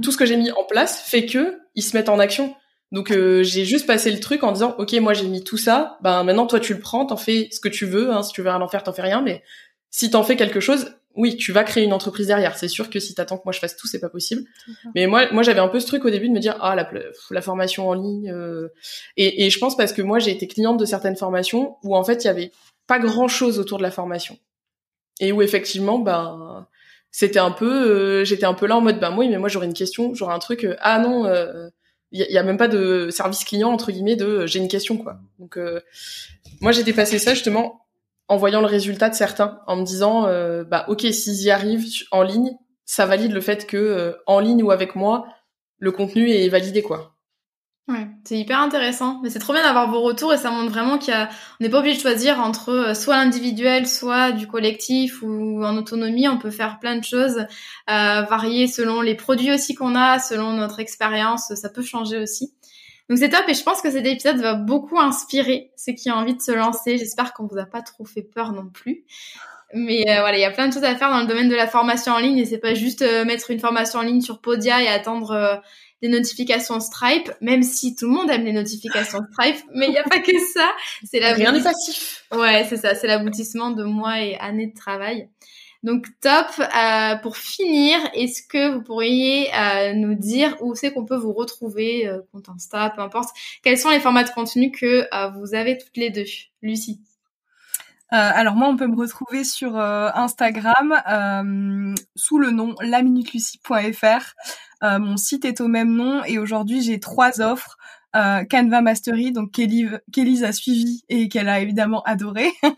tout ce que j'ai mis en place fait que ils se mettent en action. Donc euh, j'ai juste passé le truc en disant ok moi j'ai mis tout ça, ben maintenant toi tu le prends, t'en fais ce que tu veux, hein, si tu veux rien en faire t'en fais rien, mais si t'en fais quelque chose, oui, tu vas créer une entreprise derrière. C'est sûr que si t'attends que moi je fasse tout, c'est pas possible. Mais moi, moi, j'avais un peu ce truc au début de me dire ah la, la formation en ligne. Euh, et, et, je pense parce que moi j'ai été cliente de certaines formations où en fait il y avait pas grand chose autour de la formation et où effectivement ben c'était un peu, euh, j'étais un peu là en mode ben oui mais moi j'aurais une question, j'aurais un truc euh, ah non. il y, a même pas de service client entre guillemets de j'ai une question quoi. Donc moi j'ai dépassé ça justement en voyant le résultat de certains, en me disant, euh, bah ok, s'ils y arrivent en ligne, ça valide le fait que euh, en ligne ou avec moi, le contenu est validé quoi. Ouais, c'est hyper intéressant. Mais c'est trop bien d'avoir vos retours et ça montre vraiment qu'on n'est pas obligé de choisir entre euh, soit l'individuel, soit du collectif ou en autonomie. On peut faire plein de choses, euh, varier selon les produits aussi qu'on a, selon notre expérience. Ça peut changer aussi. Donc c'est top et je pense que cet épisode va beaucoup inspirer ceux qui ont envie de se lancer. J'espère qu'on vous a pas trop fait peur non plus. Mais euh, voilà, il y a plein de choses à faire dans le domaine de la formation en ligne et c'est pas juste euh, mettre une formation en ligne sur Podia et attendre euh, des notifications Stripe, même si tout le monde aime les notifications Stripe, mais il n'y a pas que ça. C'est la rien n'est passif. Ouais, c'est ça, c'est l'aboutissement de mois et années de travail. Donc top. Euh, pour finir, est-ce que vous pourriez euh, nous dire où c'est qu'on peut vous retrouver, euh, compte Insta, peu importe. Quels sont les formats de contenu que vous avez toutes les deux, Lucie alors moi, on peut me retrouver sur Instagram sous le nom laminutelucie.fr. mon site est au même nom et aujourd'hui j'ai trois offres euh, Canva Mastery, donc Kelly, a suivi et qu'elle a évidemment adoré euh,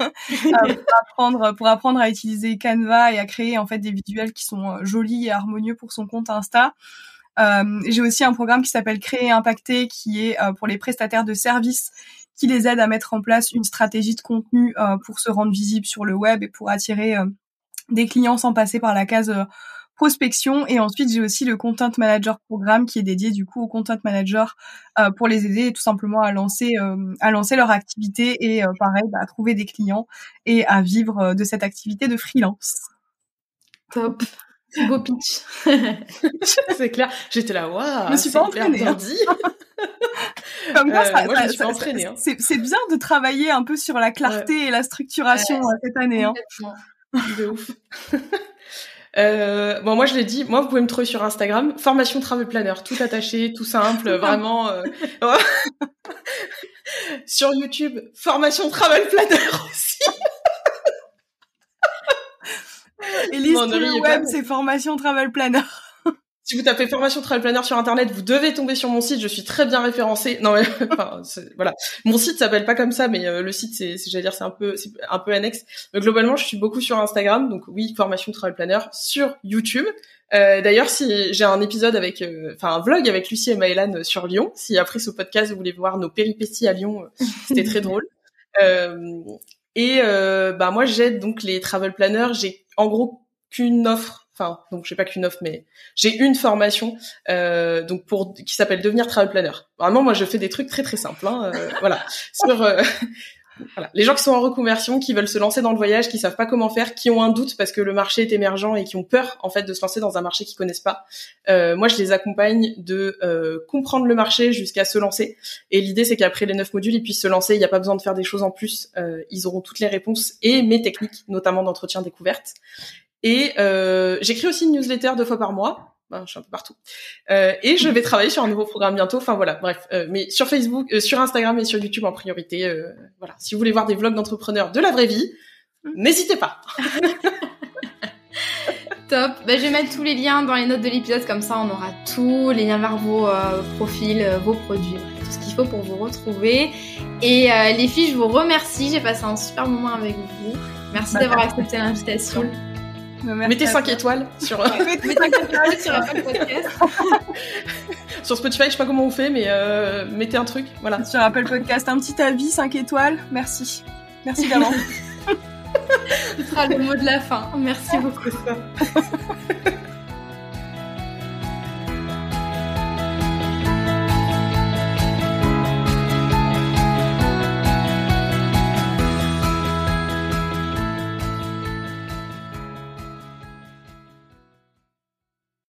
pour apprendre pour apprendre à utiliser Canva et à créer en fait des visuels qui sont euh, jolis et harmonieux pour son compte Insta. J'ai aussi un programme qui s'appelle Créer Impacter, qui est pour les prestataires de services qui les aide à mettre en place une stratégie de contenu pour se rendre visible sur le web et pour attirer des clients sans passer par la case prospection. Et ensuite, j'ai aussi le Content Manager Programme qui est dédié du coup au Content Manager pour les aider tout simplement à lancer, à lancer leur activité et pareil, bah, à trouver des clients et à vivre de cette activité de freelance. Top. Beau pitch. c'est clair. J'étais là, waouh. Je me suis pas entraînée. Hein. Comme moi, ça, moi, je suis entraînée. Hein. C'est bien de travailler un peu sur la clarté et la structuration euh, cette année. Hein. De ouf. Euh, bon, moi je l'ai dit, moi vous pouvez me trouver sur Instagram, formation travel planner, tout attaché, tout simple, vraiment. Euh... sur YouTube, formation travel planner aussi. Elise, bon, le web, c'est formation travel planner. Si vous tapez formation travel planner sur internet, vous devez tomber sur mon site. Je suis très bien référencée. Non mais enfin, voilà, mon site s'appelle pas comme ça, mais euh, le site c'est, j'allais dire, c'est un peu, c'est un peu annexe. Mais globalement, je suis beaucoup sur Instagram, donc oui, formation travel planner sur YouTube. Euh, D'ailleurs, si j'ai un épisode avec, euh, enfin un vlog avec Lucie et Maëlan sur Lyon. Si après ce podcast vous voulez voir nos péripéties à Lyon, euh, c'était très drôle. et bah moi j'aide donc les travel planners. J'ai en gros qu'une offre enfin donc j'ai pas qu'une offre mais j'ai une formation euh, donc pour qui s'appelle devenir travel planner. Vraiment moi je fais des trucs très très simples hein, euh, voilà. Sur euh, voilà. les gens qui sont en reconversion qui veulent se lancer dans le voyage qui savent pas comment faire qui ont un doute parce que le marché est émergent et qui ont peur en fait de se lancer dans un marché qu'ils connaissent pas euh, moi je les accompagne de euh, comprendre le marché jusqu'à se lancer. Et l'idée c'est qu'après les neuf modules ils puissent se lancer il n'y a pas besoin de faire des choses en plus ils auront toutes les réponses et mes techniques notamment d'entretien découverte et euh, j'écris aussi une newsletter deux fois par mois. Ben, je suis un peu partout. Euh, et je vais travailler sur un nouveau programme bientôt. Enfin voilà, bref. Euh, mais sur Facebook, euh, sur Instagram et sur YouTube en priorité. Euh, voilà. Si vous voulez voir des vlogs d'entrepreneurs de la vraie vie, n'hésitez pas. Top. Ben, je vais mettre tous les liens dans les notes de l'épisode, comme ça on aura tous les liens vers vos profils, vos produits, tout ce qu'il faut pour vous retrouver. Et les filles, je vous remercie. J'ai passé un super moment avec vous. Merci bah, d'avoir accepté l'invitation. Mettez 5 étoiles sur. Mettez 5 étoiles sur Apple Podcast. sur Spotify, je sais pas comment on fait, mais euh, mettez un truc, voilà. Sur Apple Podcast, un petit avis, 5 étoiles. Merci. Merci d'avance. Ce sera le mot de la fin. Merci beaucoup.